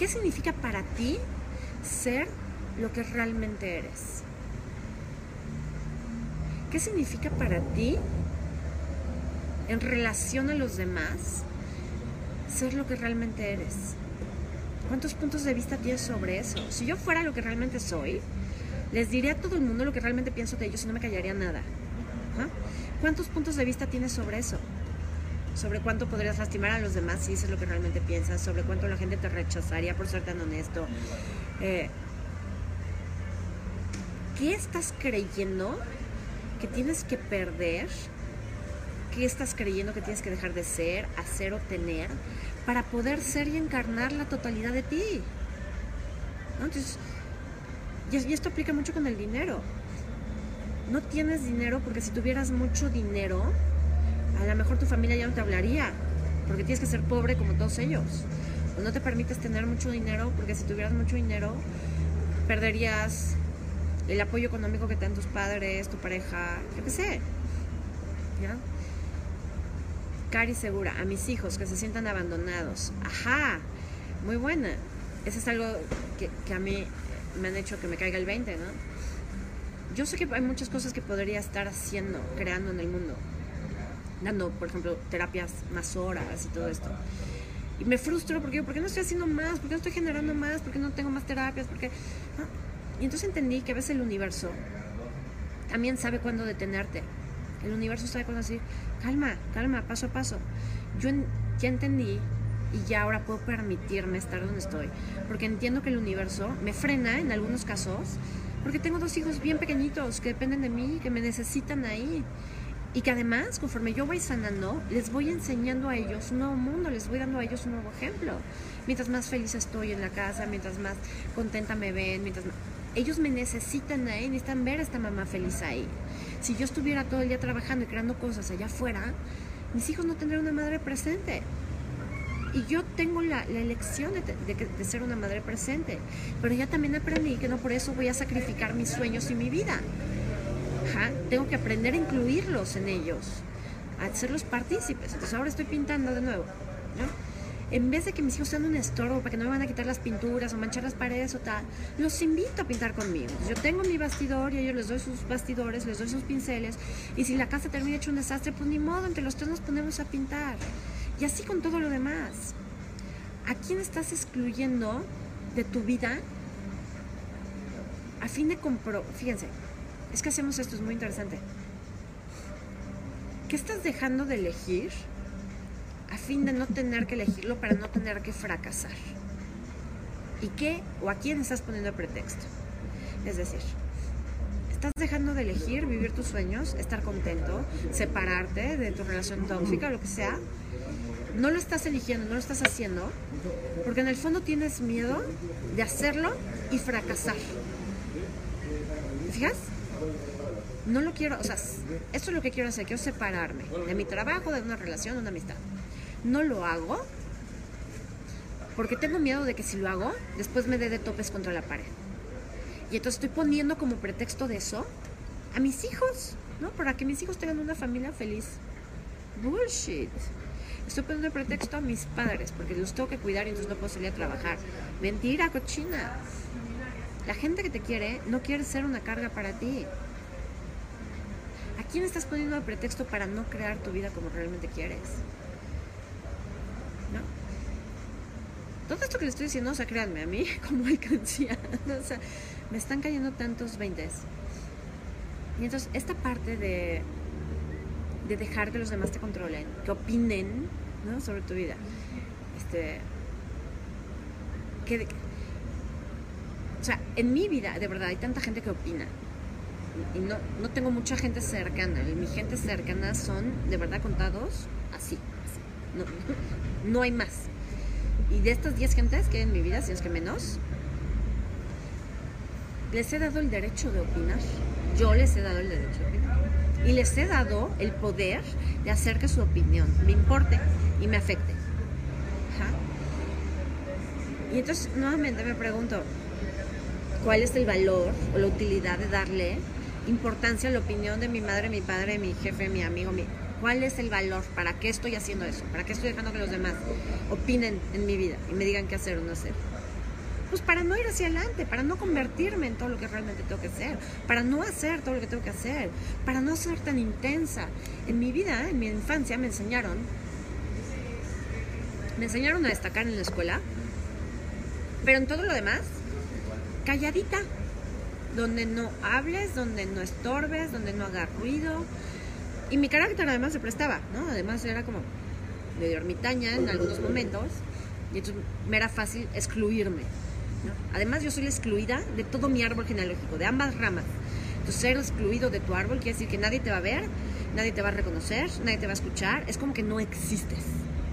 Speaker 1: ¿qué significa para ti ser lo que realmente eres? ¿Qué significa para ti en relación a los demás ser lo que realmente eres? ¿Cuántos puntos de vista tienes sobre eso? Si yo fuera lo que realmente soy, les diría a todo el mundo lo que realmente pienso de ellos y no me callaría nada. ¿Ah? ¿Cuántos puntos de vista tienes sobre eso? Sobre cuánto podrías lastimar a los demás si dices lo que realmente piensas, sobre cuánto la gente te rechazaría por ser tan honesto. Eh, ¿Qué estás creyendo que tienes que perder, qué estás creyendo que tienes que dejar de ser, hacer o tener para poder ser y encarnar la totalidad de ti. Entonces, Y, y esto aplica mucho con el dinero. No tienes dinero porque si tuvieras mucho dinero, a lo mejor tu familia ya no te hablaría, porque tienes que ser pobre como todos ellos. O no te permites tener mucho dinero porque si tuvieras mucho dinero, perderías el apoyo económico que te dan tus padres, tu pareja, yo qué sé. ¿Ya? Cari Segura, a mis hijos que se sientan abandonados. Ajá, muy buena. Eso es algo que, que, a mí me han hecho que me caiga el 20, ¿no? Yo sé que hay muchas cosas que podría estar haciendo, creando en el mundo. Dando, por ejemplo, terapias más horas y todo esto. Y me frustro porque, ¿por qué no estoy haciendo más? ¿Por qué no estoy generando más? ¿Por qué no tengo más terapias? ¿Por qué? ¿No? Y entonces entendí que a veces el universo también sabe cuándo detenerte. El universo sabe cuándo decir, calma, calma, paso a paso. Yo en, ya entendí y ya ahora puedo permitirme estar donde estoy. Porque entiendo que el universo me frena en algunos casos, porque tengo dos hijos bien pequeñitos que dependen de mí, que me necesitan ahí. Y que además, conforme yo voy sanando, les voy enseñando a ellos un nuevo mundo, les voy dando a ellos un nuevo ejemplo. Mientras más feliz estoy en la casa, mientras más contenta me ven, mientras más... ellos me necesitan ahí, necesitan ver a esta mamá feliz ahí. Si yo estuviera todo el día trabajando y creando cosas allá afuera, mis hijos no tendrían una madre presente. Y yo tengo la, la elección de, de, de, ser una madre presente. Pero ya también aprendí que no por eso voy a sacrificar mis sueños y mi vida. Ajá, tengo que aprender a incluirlos en ellos, a hacerlos partícipes. Entonces ahora estoy pintando de nuevo. ¿no? En vez de que mis hijos sean un estorbo para que no me van a quitar las pinturas o manchar las paredes o tal, los invito a pintar conmigo. Yo tengo mi bastidor y ellos les doy sus bastidores, les doy sus pinceles. Y si la casa termina hecho un desastre, pues ni modo, entre los tres nos ponemos a pintar. Y así con todo lo demás. ¿A quién estás excluyendo de tu vida a fin de compro... Fíjense, es que hacemos esto, es muy interesante. ¿Qué estás dejando de elegir a fin de no tener que elegirlo para no tener que fracasar? ¿Y qué o a quién estás poniendo pretexto? Es decir, estás dejando de elegir vivir tus sueños, estar contento, separarte de tu relación tóxica, lo que sea. No lo estás eligiendo, no lo estás haciendo, porque en el fondo tienes miedo de hacerlo y fracasar. ¿Te fijas? No lo quiero, o sea, esto es lo que quiero hacer, quiero separarme de mi trabajo, de una relación, de una amistad. No lo hago porque tengo miedo de que si lo hago, después me dé de topes contra la pared. Y entonces estoy poniendo como pretexto de eso a mis hijos, ¿no? Para que mis hijos tengan una familia feliz. Bullshit. Estoy poniendo pretexto a mis padres porque los tengo que cuidar y entonces no puedo salir a trabajar. Mentira, cochina. La gente que te quiere no quiere ser una carga para ti. ¿A quién estás poniendo de pretexto para no crear tu vida como realmente quieres? ¿No? Todo esto que les estoy diciendo, o sea, créanme, a mí como alcancía, o sea, me están cayendo tantos veintes. Y entonces, esta parte de, de dejar que los demás te controlen, que opinen ¿no? sobre tu vida, este, que, o sea, en mi vida, de verdad, hay tanta gente que opina. Y no, no tengo mucha gente cercana. Mi gente cercana son, de verdad, contados así. No, no hay más. Y de estas 10 gentes que en mi vida, si es que menos, les he dado el derecho de opinar. Yo les he dado el derecho de opinar. Y les he dado el poder de hacer que su opinión me importe y me afecte. Y entonces, nuevamente me pregunto, ¿cuál es el valor o la utilidad de darle importancia la opinión de mi madre, mi padre, mi jefe, mi amigo? Mi... ¿Cuál es el valor? ¿Para qué estoy haciendo eso? ¿Para qué estoy dejando que los demás opinen en mi vida y me digan qué hacer o no hacer? Pues para no ir hacia adelante, para no convertirme en todo lo que realmente tengo que hacer, para no hacer todo lo que tengo que hacer, para no ser tan intensa. En mi vida, en mi infancia, me enseñaron, me enseñaron a destacar en la escuela, pero en todo lo demás, calladita, donde no hables, donde no estorbes, donde no hagas ruido. Y mi carácter además se prestaba, ¿no? Además era como medio ermitaña en algunos momentos, y entonces me era fácil excluirme. ¿no? Además yo soy la excluida de todo mi árbol genealógico, de ambas ramas. Entonces ser excluido de tu árbol quiere decir que nadie te va a ver, nadie te va a reconocer, nadie te va a escuchar, es como que no existes,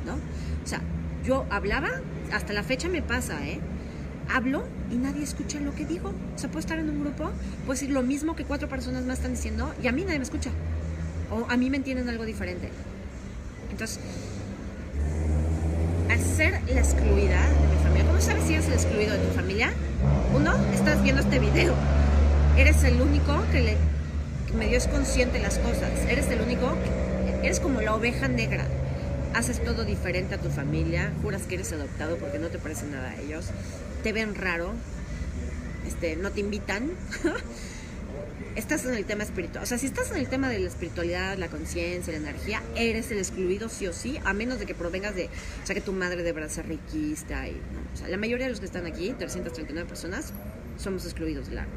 Speaker 1: ¿no? O sea, yo hablaba, hasta la fecha me pasa, ¿eh? hablo y nadie escucha lo que digo. O sea, puedo estar en un grupo, puedo decir lo mismo que cuatro personas más están diciendo y a mí nadie me escucha. O a mí me entienden algo diferente. Entonces, ser la excluida de mi familia, ¿cómo sabes si eres el excluido de tu familia? Uno, estás viendo este video. Eres el único que, le, que medio es consciente las cosas. Eres el único, que, eres como la oveja negra. Haces todo diferente a tu familia, juras que eres adoptado porque no te parece nada a ellos, te ven raro, este, no te invitan. estás en el tema espiritual. O sea, si estás en el tema de la espiritualidad, la conciencia, la energía, eres el excluido sí o sí, a menos de que provengas de, o sea, que tu madre de verdad sea riquista. Y, ¿no? O sea, la mayoría de los que están aquí, 339 personas, somos excluidos del árbol.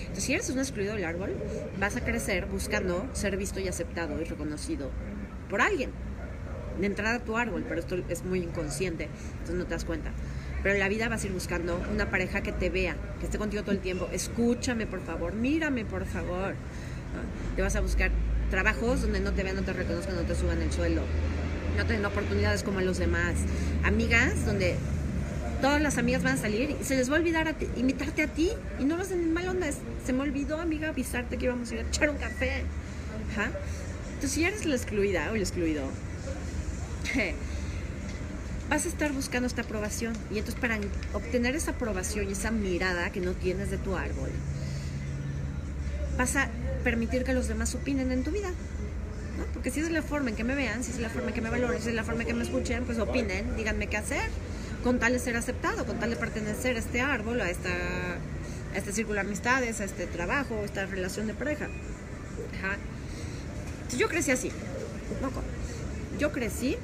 Speaker 1: Entonces, si eres un excluido del árbol, vas a crecer buscando ser visto y aceptado y reconocido por alguien. De entrada a tu árbol, pero esto es muy inconsciente, entonces no te das cuenta pero la vida vas a ir buscando una pareja que te vea, que esté contigo todo el tiempo. Escúchame, por favor, mírame, por favor. Te vas a buscar trabajos donde no te vean, no te reconozcan, no te suban el suelo. No te oportunidades como los demás. Amigas donde todas las amigas van a salir y se les va a olvidar a ti, invitarte a ti y no vas en mal onda. Se me olvidó, amiga, avisarte que íbamos a ir a echar un café. Entonces, si eres la excluida o excluido, vas a estar buscando esta aprobación. Y entonces para obtener esa aprobación y esa mirada que no tienes de tu árbol, vas a permitir que los demás opinen en tu vida. ¿no? Porque si es la forma en que me vean, si es la forma en que me valoren, si es la forma en que me escuchen, pues opinen, díganme qué hacer, con tal de ser aceptado, con tal de pertenecer a este árbol, a, esta, a este círculo de amistades, a este trabajo, a esta relación de pareja. Ajá. Entonces yo crecí así. Yo crecí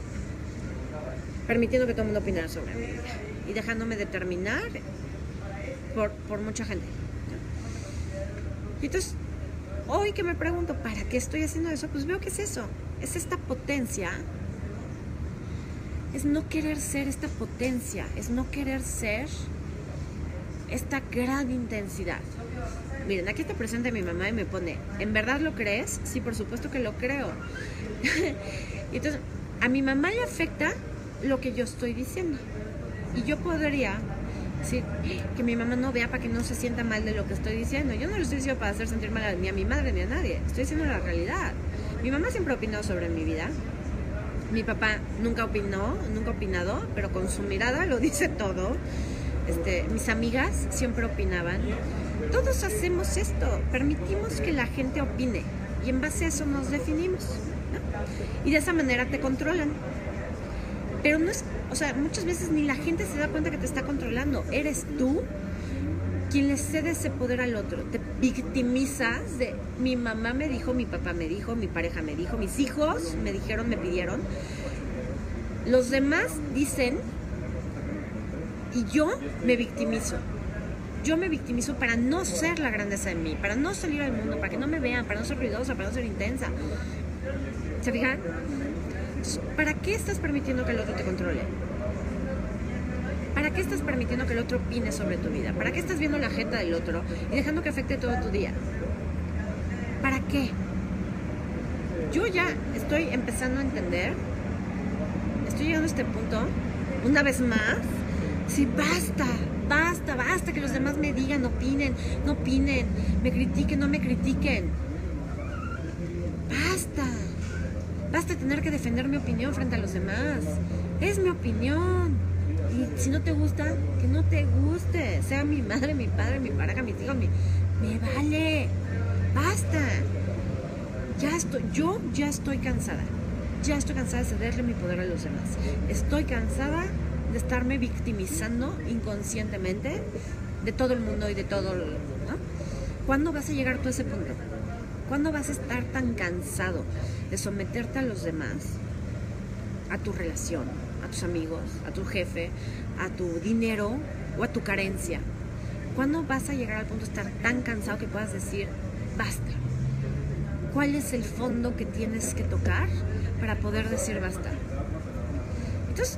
Speaker 1: permitiendo que todo el mundo opinara sobre mí y dejándome determinar por, por mucha gente. Y entonces, hoy que me pregunto, ¿para qué estoy haciendo eso? Pues veo que es eso, es esta potencia, es no querer ser esta potencia, es no querer ser esta gran intensidad. Miren, aquí está presente mi mamá y me pone, ¿en verdad lo crees? Sí, por supuesto que lo creo. entonces, a mi mamá le afecta lo que yo estoy diciendo. Y yo podría decir que mi mamá no vea para que no se sienta mal de lo que estoy diciendo. Yo no lo estoy diciendo para hacer sentir mal ni a mi madre ni a nadie. Estoy diciendo la realidad. Mi mamá siempre opinó sobre mi vida. Mi papá nunca opinó, nunca opinado, pero con su mirada lo dice todo. Este, mis amigas siempre opinaban. Todos hacemos esto, permitimos que la gente opine y en base a eso nos definimos. Y de esa manera te controlan. Pero no es, o sea, muchas veces ni la gente se da cuenta que te está controlando. Eres tú quien le cede ese poder al otro. Te victimizas de mi mamá me dijo, mi papá me dijo, mi pareja me dijo, mis hijos me dijeron, me pidieron. Los demás dicen y yo me victimizo. Yo me victimizo para no ser la grandeza de mí, para no salir al mundo, para que no me vean, para no ser ruidosa, para no ser intensa. ¿Se fijan? ¿Para qué estás permitiendo que el otro te controle? ¿Para qué estás permitiendo que el otro opine sobre tu vida? ¿Para qué estás viendo la jeta del otro y dejando que afecte todo tu día? ¿Para qué? Yo ya estoy empezando a entender, estoy llegando a este punto, una vez más, sí, basta, basta, basta que los demás me digan, opinen, no opinen, me critiquen, no me critiquen. Basta. Basta tener que defender mi opinión frente a los demás. Es mi opinión. Y si no te gusta, que no te guste. Sea mi madre, mi padre, mi pareja, mis hijos, mi... me vale. Basta. Ya estoy, yo ya estoy cansada. Ya estoy cansada de cederle mi poder a los demás. Estoy cansada de estarme victimizando inconscientemente de todo el mundo y de todo. ¿no? ¿Cuándo vas a llegar tú a ese punto? ¿Cuándo vas a estar tan cansado de someterte a los demás, a tu relación, a tus amigos, a tu jefe, a tu dinero o a tu carencia? ¿Cuándo vas a llegar al punto de estar tan cansado que puedas decir, basta? ¿Cuál es el fondo que tienes que tocar para poder decir basta? Entonces,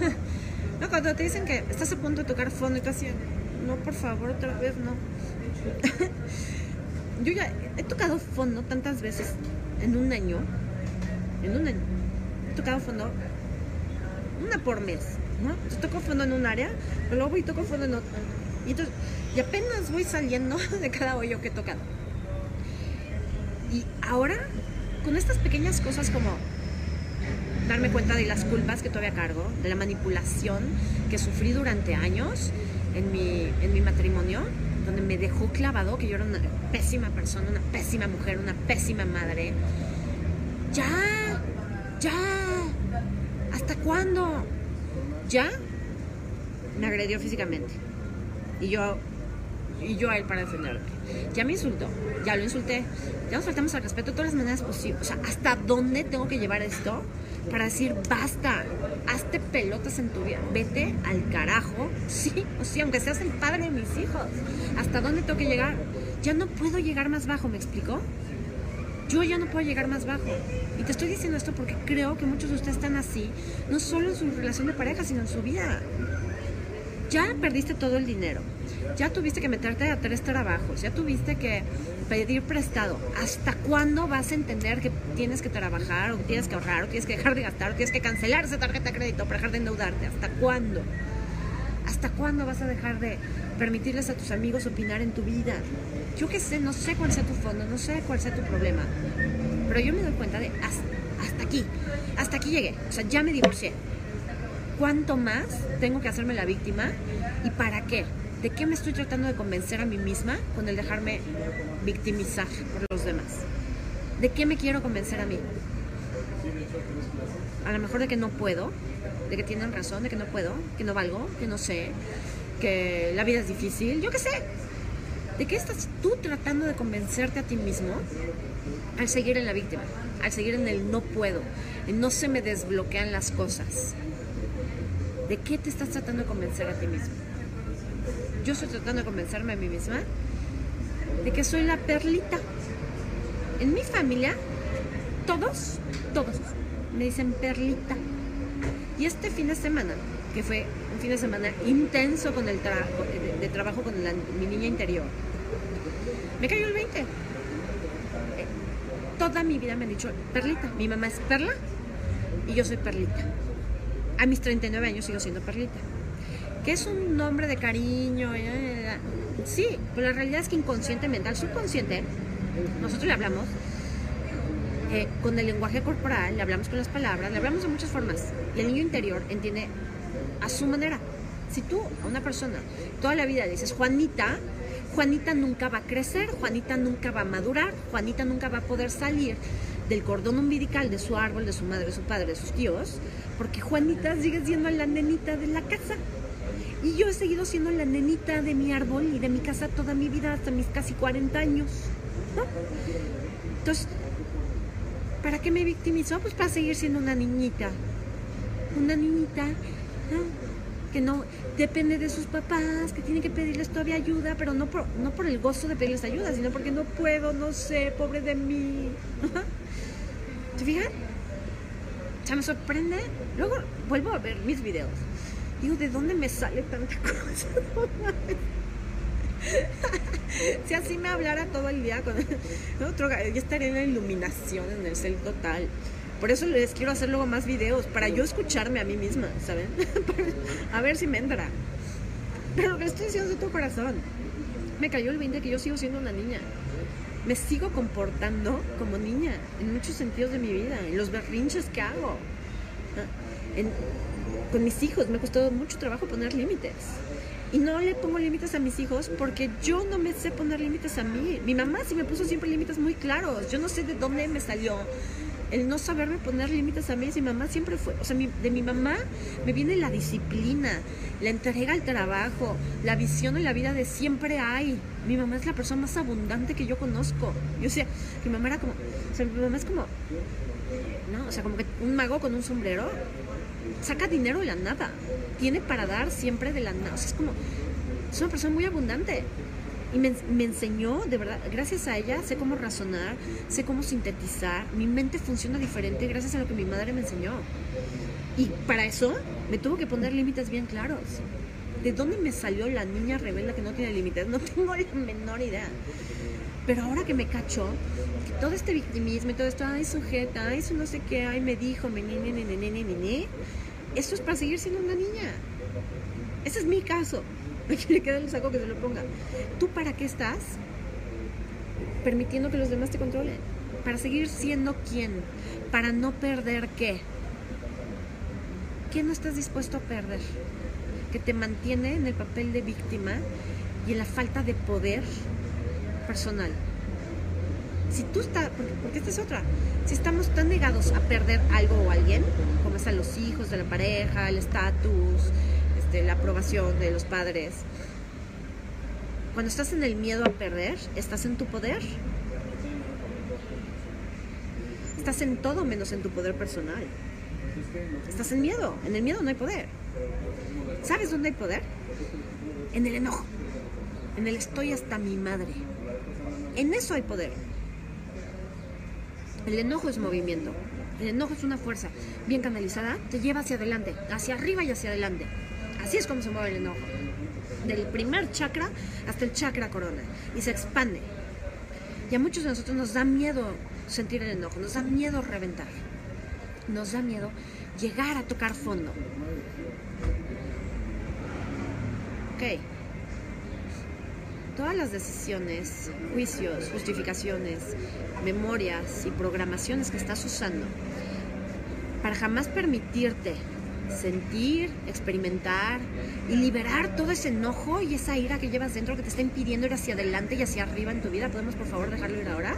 Speaker 1: cuando te dicen que estás a punto de tocar fondo y tú así, no, por favor, otra vez no. Yo ya he tocado fondo tantas veces en un año, en un año, he tocado fondo una por mes. ¿no? Entonces toco fondo en un área, luego voy y toco fondo en otra. Y, entonces, y apenas voy saliendo de cada hoyo que he tocado. Y ahora, con estas pequeñas cosas como darme cuenta de las culpas que todavía cargo, de la manipulación que sufrí durante años en mi, en mi matrimonio, donde me dejó clavado que yo era una pésima persona, una pésima mujer, una pésima madre. Ya, ya, ¿hasta cuándo? Ya me agredió físicamente. Y yo, y yo a él para defenderlo. Ya me insultó, ya lo insulté, ya nos faltamos al respeto de todas las maneras posibles. O sea, ¿hasta dónde tengo que llevar esto? para decir basta, hazte pelotas en tu vida, vete al carajo, sí, o sí, aunque seas el padre de mis hijos, ¿hasta dónde tengo que llegar? Ya no puedo llegar más bajo, ¿me explico? Yo ya no puedo llegar más bajo. Y te estoy diciendo esto porque creo que muchos de ustedes están así, no solo en su relación de pareja, sino en su vida. Ya perdiste todo el dinero, ya tuviste que meterte a tres trabajos, ya tuviste que pedir prestado. ¿Hasta cuándo vas a entender que tienes que trabajar o tienes que ahorrar o tienes que dejar de gastar o tienes que cancelar esa tarjeta de crédito para dejar de endeudarte? ¿Hasta cuándo? ¿Hasta cuándo vas a dejar de permitirles a tus amigos opinar en tu vida? Yo qué sé, no sé cuál sea tu fondo, no sé cuál sea tu problema, pero yo me doy cuenta de hasta, hasta aquí, hasta aquí llegué, o sea, ya me divorcié. ¿Cuánto más tengo que hacerme la víctima y para qué? ¿De qué me estoy tratando de convencer a mí misma con el dejarme victimizar por los demás? ¿De qué me quiero convencer a mí? A lo mejor de que no puedo, de que tienen razón, de que no puedo, que no valgo, que no sé, que la vida es difícil, yo qué sé. ¿De qué estás tú tratando de convencerte a ti mismo al seguir en la víctima, al seguir en el no puedo, en no se me desbloquean las cosas? ¿De qué te estás tratando de convencer a ti mismo? Yo estoy tratando de convencerme a mí misma de que soy la perlita. En mi familia, todos, todos me dicen perlita. Y este fin de semana, que fue un fin de semana intenso con el trabajo, de, trabajo con mi niña interior, me cayó el 20. Toda mi vida me han dicho perlita. Mi mamá es perla y yo soy perlita. A mis 39 años sigo siendo perlita es un nombre de cariño. Sí, pero la realidad es que inconscientemente, al subconsciente, nosotros le hablamos eh, con el lenguaje corporal, le hablamos con las palabras, le hablamos de muchas formas. El niño interior entiende a su manera. Si tú a una persona toda la vida dices Juanita, Juanita nunca va a crecer, Juanita nunca va a madurar, Juanita nunca va a poder salir del cordón umbilical de su árbol, de su madre, de su padre, de sus tíos, porque Juanita sigue siendo la nenita de la casa. Y yo he seguido siendo la nenita de mi árbol y de mi casa toda mi vida, hasta mis casi 40 años. Entonces, ¿para qué me victimizó? Pues para seguir siendo una niñita. Una niñita que no depende de sus papás, que tiene que pedirles todavía ayuda, pero no por, no por el gozo de pedirles ayuda, sino porque no puedo, no sé, pobre de mí. ¿Te fijas? O sea, me sorprende. Luego vuelvo a ver mis videos Digo, ¿de dónde me sale tanta cosa? si así me hablara todo el día, con otro, yo estaría en la iluminación, en el cel total. Por eso les quiero hacer luego más videos, para yo escucharme a mí misma, ¿saben? a ver si me entra. Pero lo que estoy diciendo es de tu corazón. Me cayó el 20 que yo sigo siendo una niña. Me sigo comportando como niña en muchos sentidos de mi vida, en los berrinches que hago. En, con mis hijos me ha costado mucho trabajo poner límites. Y no le pongo límites a mis hijos porque yo no me sé poner límites a mí. Mi mamá sí me puso siempre límites muy claros. Yo no sé de dónde me salió el no saberme poner límites a mí. Mi mamá siempre fue, o sea, de mi mamá me viene la disciplina, la entrega al trabajo, la visión en la vida de siempre hay. Mi mamá es la persona más abundante que yo conozco. Yo sé, mi mamá era como, o sea, mi mamá es como, ¿no? O sea, como que un mago con un sombrero saca dinero de la nada. Tiene para dar siempre de la nada. Es como, es una persona muy abundante. Y me, me, enseñó, de verdad, gracias a ella, sé cómo razonar, sé cómo sintetizar. Mi mente funciona diferente gracias a lo que mi madre me enseñó. Y para eso me tuvo que poner límites bien claros. ¿De dónde me salió la niña rebelde que no tiene límites? No tengo la menor idea. Pero ahora que me cacho, todo este victimismo y todo esto, ay, sujeta, ay, eso no sé qué, ay, me dijo, me ni, ni, ni, ni, Eso es para seguir siendo una niña. Ese es mi caso. A quien le queda el saco que se lo ponga. ¿Tú para qué estás? Permitiendo que los demás te controlen. Para seguir siendo quién. Para no perder qué. ¿Qué no estás dispuesto a perder? Que te mantiene en el papel de víctima y en la falta de poder personal. Si tú estás, porque, esta es otra, si estamos tan negados a perder algo o alguien, como es a los hijos de la pareja, el estatus, este, la aprobación de los padres, cuando estás en el miedo a perder, ¿estás en tu poder? Estás en todo menos en tu poder personal. Estás en miedo. En el miedo no hay poder. ¿Sabes dónde hay poder? En el enojo. En el estoy hasta mi madre. En eso hay poder. El enojo es movimiento. El enojo es una fuerza bien canalizada, te lleva hacia adelante, hacia arriba y hacia adelante. Así es como se mueve el enojo. Del primer chakra hasta el chakra corona. Y se expande. Y a muchos de nosotros nos da miedo sentir el enojo, nos da miedo reventar. Nos da miedo llegar a tocar fondo. Ok todas las decisiones, juicios, justificaciones, memorias y programaciones que estás usando para jamás permitirte sentir, experimentar y liberar todo ese enojo y esa ira que llevas dentro que te está impidiendo ir hacia adelante y hacia arriba en tu vida. ¿Podemos por favor dejarlo ir ahora?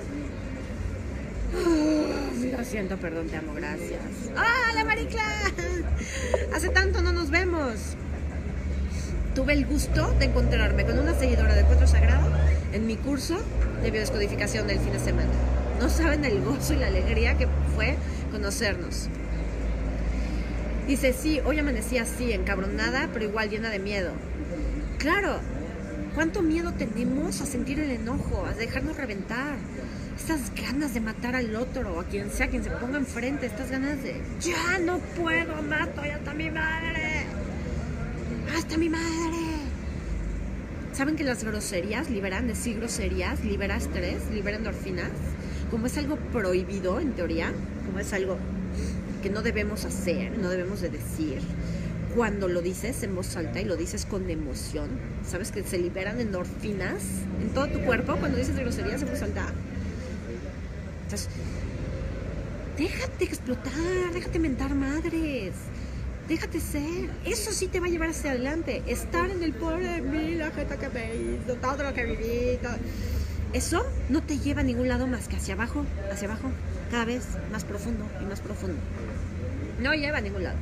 Speaker 1: lo siento, perdón, te amo, gracias. ¡Hola, Maricla! Hace tanto no nos vemos tuve el gusto de encontrarme con una seguidora de Cuatro Sagrado en mi curso de biodescodificación del fin de semana. No saben el gozo y la alegría que fue conocernos. Dice, sí, hoy amanecí así, encabronada, pero igual llena de miedo. Claro, ¿cuánto miedo tenemos a sentir el enojo, a dejarnos reventar? Estas ganas de matar al otro o a quien sea quien se ponga enfrente, estas ganas de, ya no puedo, mato ya está mi madre mi madre. ¿Saben que las groserías liberan, decir groserías, libera estrés, libera endorfinas? Como es algo prohibido en teoría, como es algo que no debemos hacer, no debemos de decir. Cuando lo dices en voz alta y lo dices con emoción, ¿sabes que se liberan endorfinas en todo tu cuerpo cuando dices groserías en voz alta? Déjate explotar, déjate mentar madres déjate ser. Eso sí te va a llevar hacia adelante. Estar en el pobre de mí, la gente que me hizo, todo lo que viví. Eso no te lleva a ningún lado más que hacia abajo, hacia abajo, cada vez más profundo y más profundo. No lleva a ningún lado.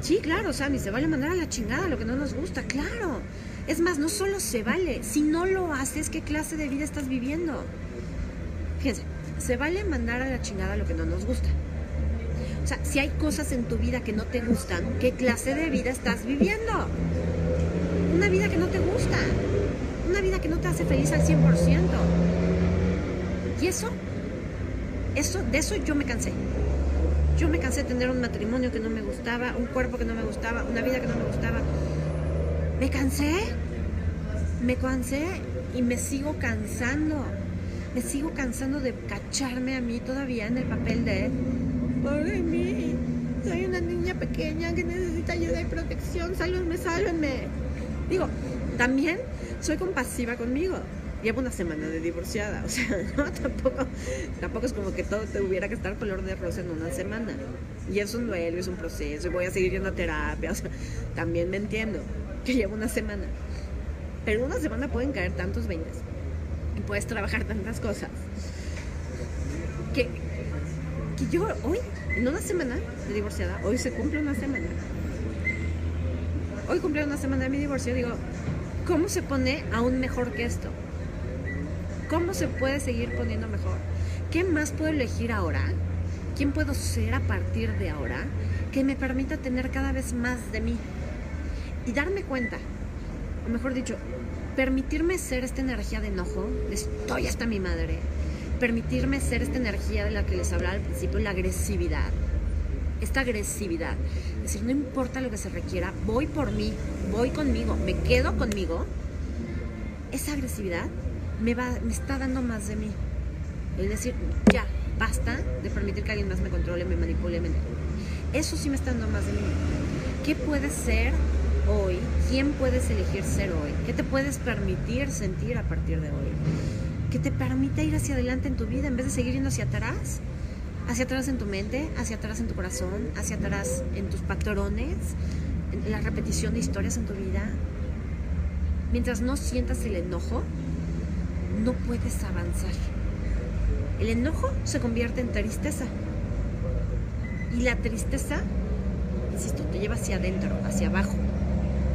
Speaker 1: Sí, claro, Sammy, se vale mandar a la chingada lo que no nos gusta, claro. Es más, no solo se vale, si no lo haces, ¿qué clase de vida estás viviendo? Fíjense, se vale mandar a la chingada lo que no nos gusta. O sea, si hay cosas en tu vida que no te gustan, ¿qué clase de vida estás viviendo? Una vida que no te gusta. Una vida que no te hace feliz al 100%. Y eso, eso, de eso yo me cansé. Yo me cansé de tener un matrimonio que no me gustaba, un cuerpo que no me gustaba, una vida que no me gustaba. Me cansé, me cansé y me sigo cansando. Me sigo cansando de cacharme a mí todavía en el papel de Pobre mí. Soy una niña pequeña que necesita ayuda y protección. Sálvenme, sálvenme. Digo, también soy compasiva conmigo. Llevo una semana de divorciada, o sea, no, tampoco, tampoco es como que todo tuviera que estar color de rosa en una semana. Y es un duelo, es un proceso, y voy a seguir yendo a terapia, o sea, también me entiendo que llevo una semana. Pero una semana pueden caer tantos 20 y puedes trabajar tantas cosas que que yo hoy, en una semana de divorciada, hoy se cumple una semana. Hoy cumple una semana de mi divorcio, digo, ¿cómo se pone aún mejor que esto? ¿Cómo se puede seguir poniendo mejor? ¿Qué más puedo elegir ahora? ¿Quién puedo ser a partir de ahora que me permita tener cada vez más de mí? Y darme cuenta, o mejor dicho, permitirme ser esta energía de enojo, estoy hasta mi madre, permitirme ser esta energía de la que les hablaba al principio, la agresividad. Esta agresividad. Es decir, no importa lo que se requiera, voy por mí, voy conmigo, me quedo conmigo. Esa agresividad me, va, me está dando más de mí. Es decir, ya, basta de permitir que alguien más me controle, me manipule, me... Eso sí me está dando más de mí. ¿Qué puedes ser hoy? ¿Quién puedes elegir ser hoy? ¿Qué te puedes permitir sentir a partir de hoy? Que te permita ir hacia adelante en tu vida en vez de seguir yendo hacia atrás. Hacia atrás en tu mente, hacia atrás en tu corazón, hacia atrás en tus patrones, en la repetición de historias en tu vida. Mientras no sientas el enojo, no puedes avanzar. El enojo se convierte en tristeza. Y la tristeza, insisto, te lleva hacia adentro, hacia abajo.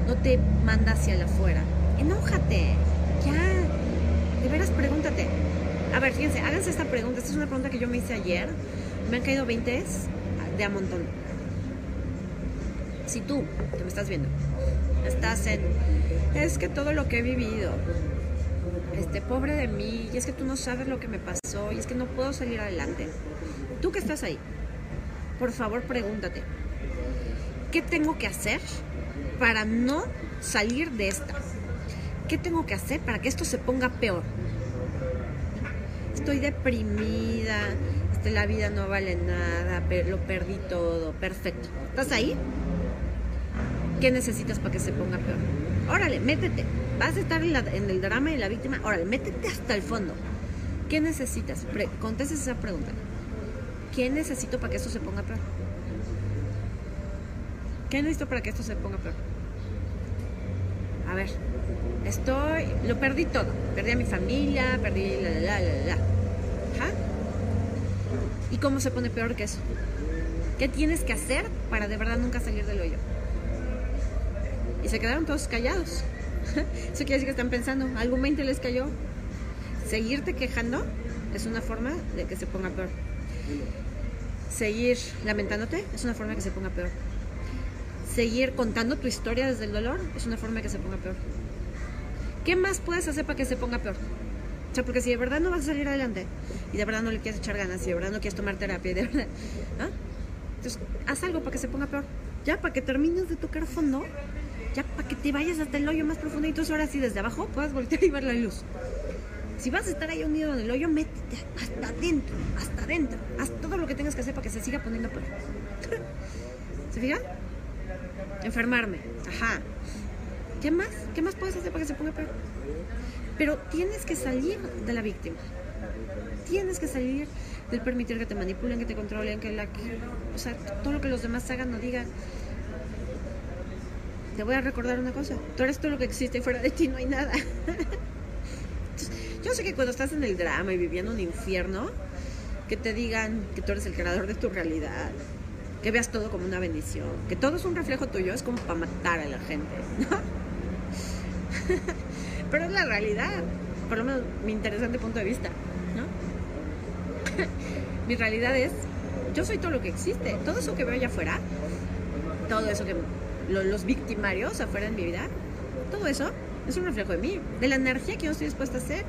Speaker 1: No te manda hacia afuera. Enójate. Ya. De veras, pregúntate. A ver, fíjense, háganse esta pregunta. Esta es una pregunta que yo me hice ayer. Me han caído 20 de a montón. Si tú, que me estás viendo, estás en... Es que todo lo que he vivido, este, pobre de mí, y es que tú no sabes lo que me pasó, y es que no puedo salir adelante. Tú que estás ahí, por favor pregúntate, ¿qué tengo que hacer para no salir de esta? ¿Qué tengo que hacer para que esto se ponga peor? Estoy deprimida, este, la vida no vale nada, lo perdí todo, perfecto. ¿Estás ahí? ¿Qué necesitas para que se ponga peor? Órale, métete. Vas a estar en, el drama de la víctima. Órale, métete hasta el fondo. ¿Qué necesitas? contestes esa pregunta. ¿Qué necesito para que esto se ponga peor? ¿Qué necesito para que esto se ponga peor? A ver, estoy, lo perdí todo. Perdí a mi familia, perdí la, la, la, la, la. ¿Y cómo se pone peor que eso? ¿Qué tienes que hacer para de verdad nunca salir del hoyo? Y se quedaron todos callados. Eso quiere decir que están pensando, algún mente les cayó. Seguirte quejando es una forma de que se ponga peor. Seguir lamentándote es una forma de que se ponga peor. Seguir contando tu historia desde el dolor es una forma de que se ponga peor. ¿Qué más puedes hacer para que se ponga peor? O sea, porque si de verdad no vas a salir adelante y de verdad no le quieres echar ganas y de verdad no quieres tomar terapia y de verdad, ¿ah? entonces haz algo para que se ponga peor. Ya, para que termines de tocar fondo ya para que te vayas hasta el hoyo más profundo y entonces ahora sí desde abajo puedas voltear y ver la luz. Si vas a estar ahí unido en el hoyo, métete hasta adentro, hasta adentro. Haz todo lo que tengas que hacer para que se siga poniendo peor. ¿Se fijan? Enfermarme. Ajá. ¿Qué más? ¿Qué más puedes hacer para que se ponga peor? Pero tienes que salir de la víctima. Tienes que salir del permitir que te manipulen, que te controlen, que la o sea, todo lo que los demás hagan o digan te voy a recordar una cosa, tú eres todo lo que existe y fuera de ti no hay nada. yo sé que cuando estás en el drama y viviendo un infierno, que te digan que tú eres el creador de tu realidad, que veas todo como una bendición, que todo es un reflejo tuyo, es como para matar a la gente, Pero es la realidad, por lo menos mi interesante punto de vista, ¿no? mi realidad es, yo soy todo lo que existe, todo eso que veo allá afuera, todo eso que los victimarios afuera en mi vida, todo eso es un reflejo de mí, de la energía que yo estoy dispuesta a hacer.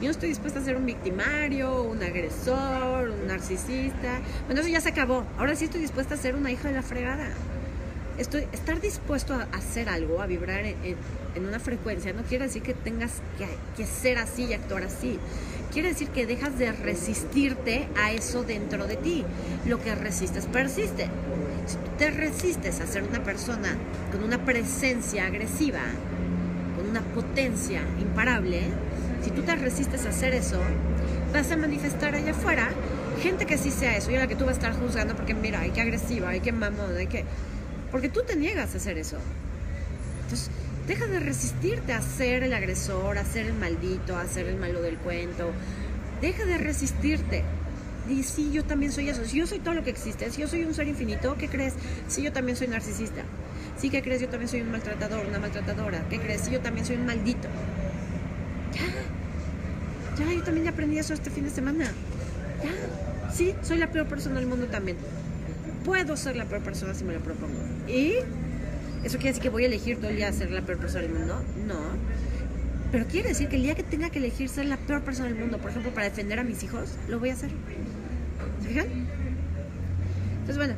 Speaker 1: Yo estoy dispuesta a ser un victimario, un agresor, un narcisista. Bueno, eso ya se acabó. Ahora sí estoy dispuesta a ser una hija de la fregada. Estoy, estar dispuesto a hacer algo, a vibrar en, una frecuencia, no quiere decir que tengas que, que ser así y actuar así. Quiere decir que dejas de resistirte a eso dentro de ti. Lo que resistes persiste. Si tú te resistes a ser una persona con una presencia agresiva, con una potencia imparable, si tú te resistes a hacer eso, vas a manifestar allá afuera gente que sí sea eso y a la que tú vas a estar juzgando porque mira, hay que agresiva, hay que mamón, hay que... Porque tú te niegas a hacer eso. Entonces, deja de resistirte a ser el agresor, a ser el maldito, a ser el malo del cuento. Deja de resistirte. Y sí, yo también soy eso. Si yo soy todo lo que existe, si yo soy un ser infinito, ¿qué crees? Si yo también soy narcisista. Sí, ¿qué crees? Yo también soy un maltratador, una maltratadora. ¿Qué crees? Si yo también soy un maldito. Ya. Ya, yo también aprendí eso este fin de semana. Ya. Sí, soy la peor persona del mundo también. Puedo ser la peor persona si me lo propongo. ¿Y? ¿Eso quiere decir que voy a elegir todo el día ser la peor persona del mundo? No. Pero quiere decir que el día que tenga que elegir ser la peor persona del mundo, por ejemplo, para defender a mis hijos, lo voy a hacer. ¿Se fijan? Entonces, bueno,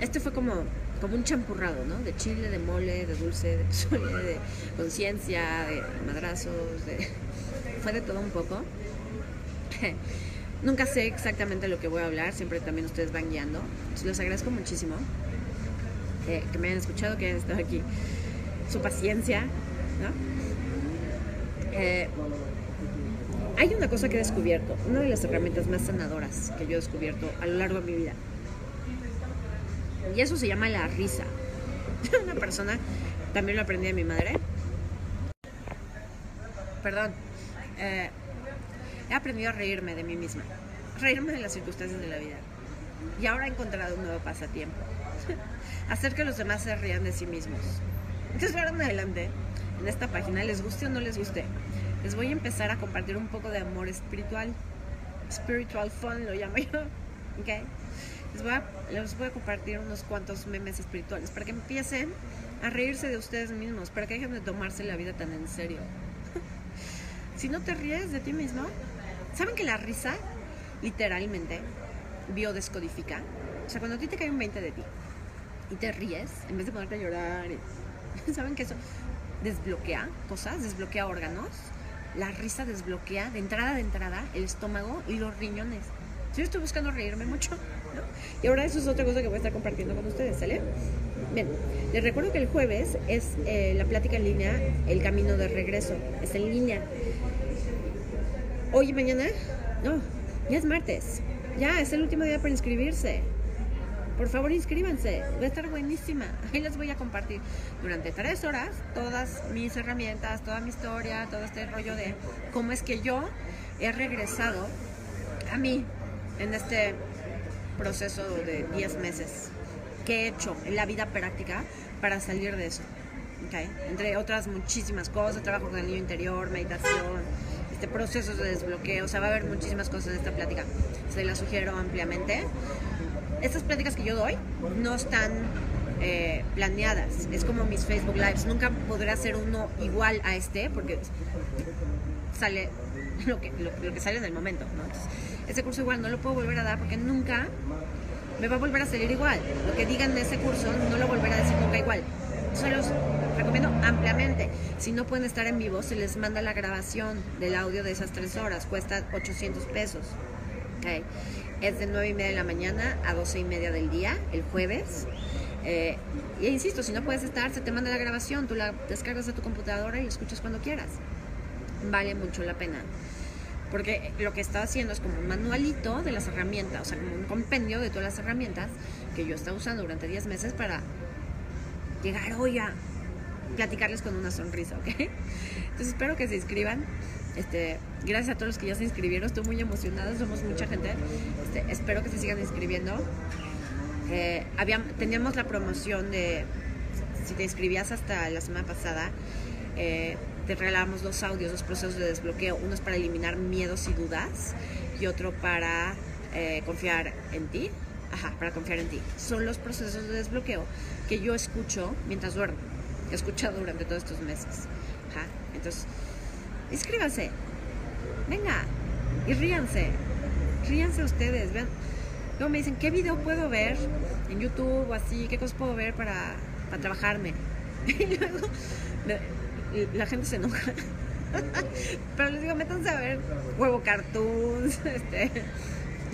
Speaker 1: este fue como, como un champurrado, ¿no? De chile, de mole, de dulce, de pozole, de conciencia, de madrazos, de... fue de todo un poco. Nunca sé exactamente lo que voy a hablar, siempre también ustedes van guiando. Les agradezco muchísimo eh, que me hayan escuchado, que hayan estado aquí. Su paciencia, ¿no? Eh, hay una cosa que he descubierto, una de las herramientas más sanadoras que yo he descubierto a lo largo de mi vida. Y eso se llama la risa. Una persona, también lo aprendí de mi madre. Perdón. eh, he aprendido a reírme de mí misma. Reírme de las circunstancias de la vida. Y ahora he encontrado un nuevo pasatiempo. Hacer que los demás se rían de sí mismos. Entonces, ahora en adelante, en esta página, les guste o no les guste, les voy a empezar a compartir un poco de amor espiritual. Spiritual fun lo llamo yo. ¿Ok? Les voy, a, les voy a compartir unos cuantos memes espirituales para que empiecen a reírse de ustedes mismos, para que dejen de tomarse la vida tan en serio. si no te ríes de ti mismo, ¿saben que la risa literalmente biodescodifica? O sea, cuando a ti te cae un 20 de ti y te ríes, en vez de ponerte a llorar, ¿saben que eso desbloquea cosas, desbloquea órganos? La risa desbloquea de entrada de entrada el estómago y los riñones. Yo estoy buscando reírme mucho, ¿no? Y ahora eso es otra cosa que voy a estar compartiendo con ustedes, ¿sale? Bien, les recuerdo que el jueves es eh, la plática en línea, el camino de regreso, es en línea. Hoy y mañana, no, ya es martes, ya es el último día para inscribirse. Por favor, inscríbanse, va a estar buenísima. Ahí les voy a compartir durante tres horas todas mis herramientas, toda mi historia, todo este rollo de cómo es que yo he regresado a mí en este proceso de 10 meses que he hecho en la vida práctica para salir de eso. Entre otras muchísimas cosas, trabajo con el niño interior, meditación, este procesos de desbloqueo, o sea, va a haber muchísimas cosas en esta plática. Se las sugiero ampliamente. Estas pláticas que yo doy no están eh, planeadas, es como mis Facebook Lives. Nunca podré hacer uno igual a este porque sale lo que, lo, lo que sale en el momento. ¿no? Entonces, ese curso igual no lo puedo volver a dar porque nunca me va a volver a salir igual. Lo que digan de ese curso no lo volverá a decir nunca igual. Se los recomiendo ampliamente. Si no pueden estar en vivo, se les manda la grabación del audio de esas tres horas. Cuesta 800 pesos. Es de 9 y media de la mañana a 12 y media del día, el jueves. Eh, y insisto, si no puedes estar, se te manda la grabación. Tú la descargas de tu computadora y la escuchas cuando quieras. Vale mucho la pena porque lo que estaba haciendo es como un manualito de las herramientas, o sea, como un compendio de todas las herramientas que yo estaba usando durante 10 meses para llegar hoy a platicarles con una sonrisa, ¿ok? Entonces espero que se inscriban. Este, gracias a todos los que ya se inscribieron, estoy muy emocionada, somos mucha gente. Este, espero que se sigan inscribiendo. Eh, teníamos la promoción de si te inscribías hasta la semana pasada, eh, te regalamos dos audios, dos procesos de desbloqueo. Uno es para eliminar miedos y dudas y otro para eh, confiar en ti. Ajá, para confiar en ti. Son los procesos de desbloqueo que yo escucho mientras duermo. He escuchado durante todos estos meses. Ajá, entonces, inscríbanse. Venga, y ríanse. Ríanse ustedes. Vean. Luego me dicen, ¿qué video puedo ver en YouTube o así? ¿Qué cosas puedo ver para, para trabajarme? Y luego la gente se enoja. Pero les digo, métanse a ver huevo cartoons, este,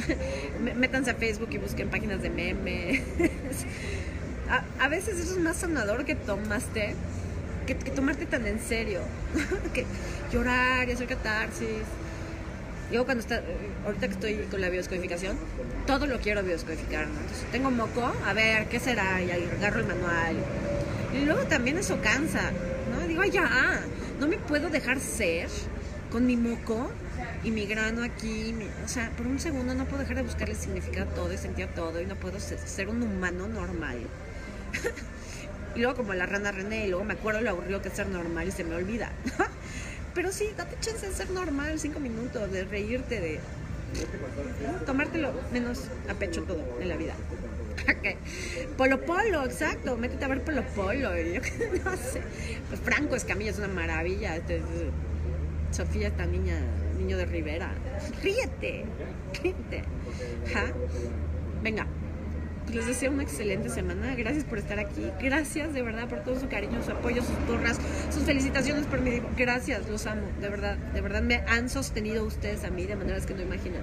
Speaker 1: métanse a Facebook y busquen páginas de memes. A, a, veces eso es más sanador que tomaste, que, que tomarte tan en serio, que llorar y hacer catarsis. Yo cuando está, ahorita que estoy con la bioscodificación, todo lo quiero bioscodificar, ¿no? Entonces, tengo moco, a ver, ¿qué será? Y agarro el manual. Y luego también eso cansa, ¿no? Digo, ya, no me puedo dejar ser con mi moco y mi grano aquí. O sea, por un segundo no puedo dejar de buscarle significado a todo y sentir todo y no puedo ser, un humano normal. y luego como la rana René, y luego me acuerdo lo aburrido que es ser normal y se me olvida. Pero sí, date chance de ser normal, cinco minutos, de reírte, de tomártelo menos a pecho todo en la vida. Okay. Polo Polo, exacto. Métete a ver Polo Polo. Yo no sé. Pues Franco Escamilla es una maravilla. Este, Sofía, esta niña, niño de Rivera. Ríete, ríete. Venga. Les deseo una excelente semana. Gracias por estar aquí. Gracias de verdad por todo su cariño, su apoyo, sus porras, sus felicitaciones por mi. Gracias, los amo. De verdad, de verdad me han sostenido ustedes a mí de maneras que no imaginan.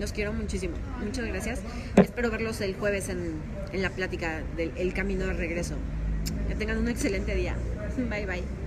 Speaker 1: Los quiero muchísimo. Muchas gracias. Espero verlos el jueves en, en la plática del el camino de regreso. Que tengan un excelente día. Bye bye.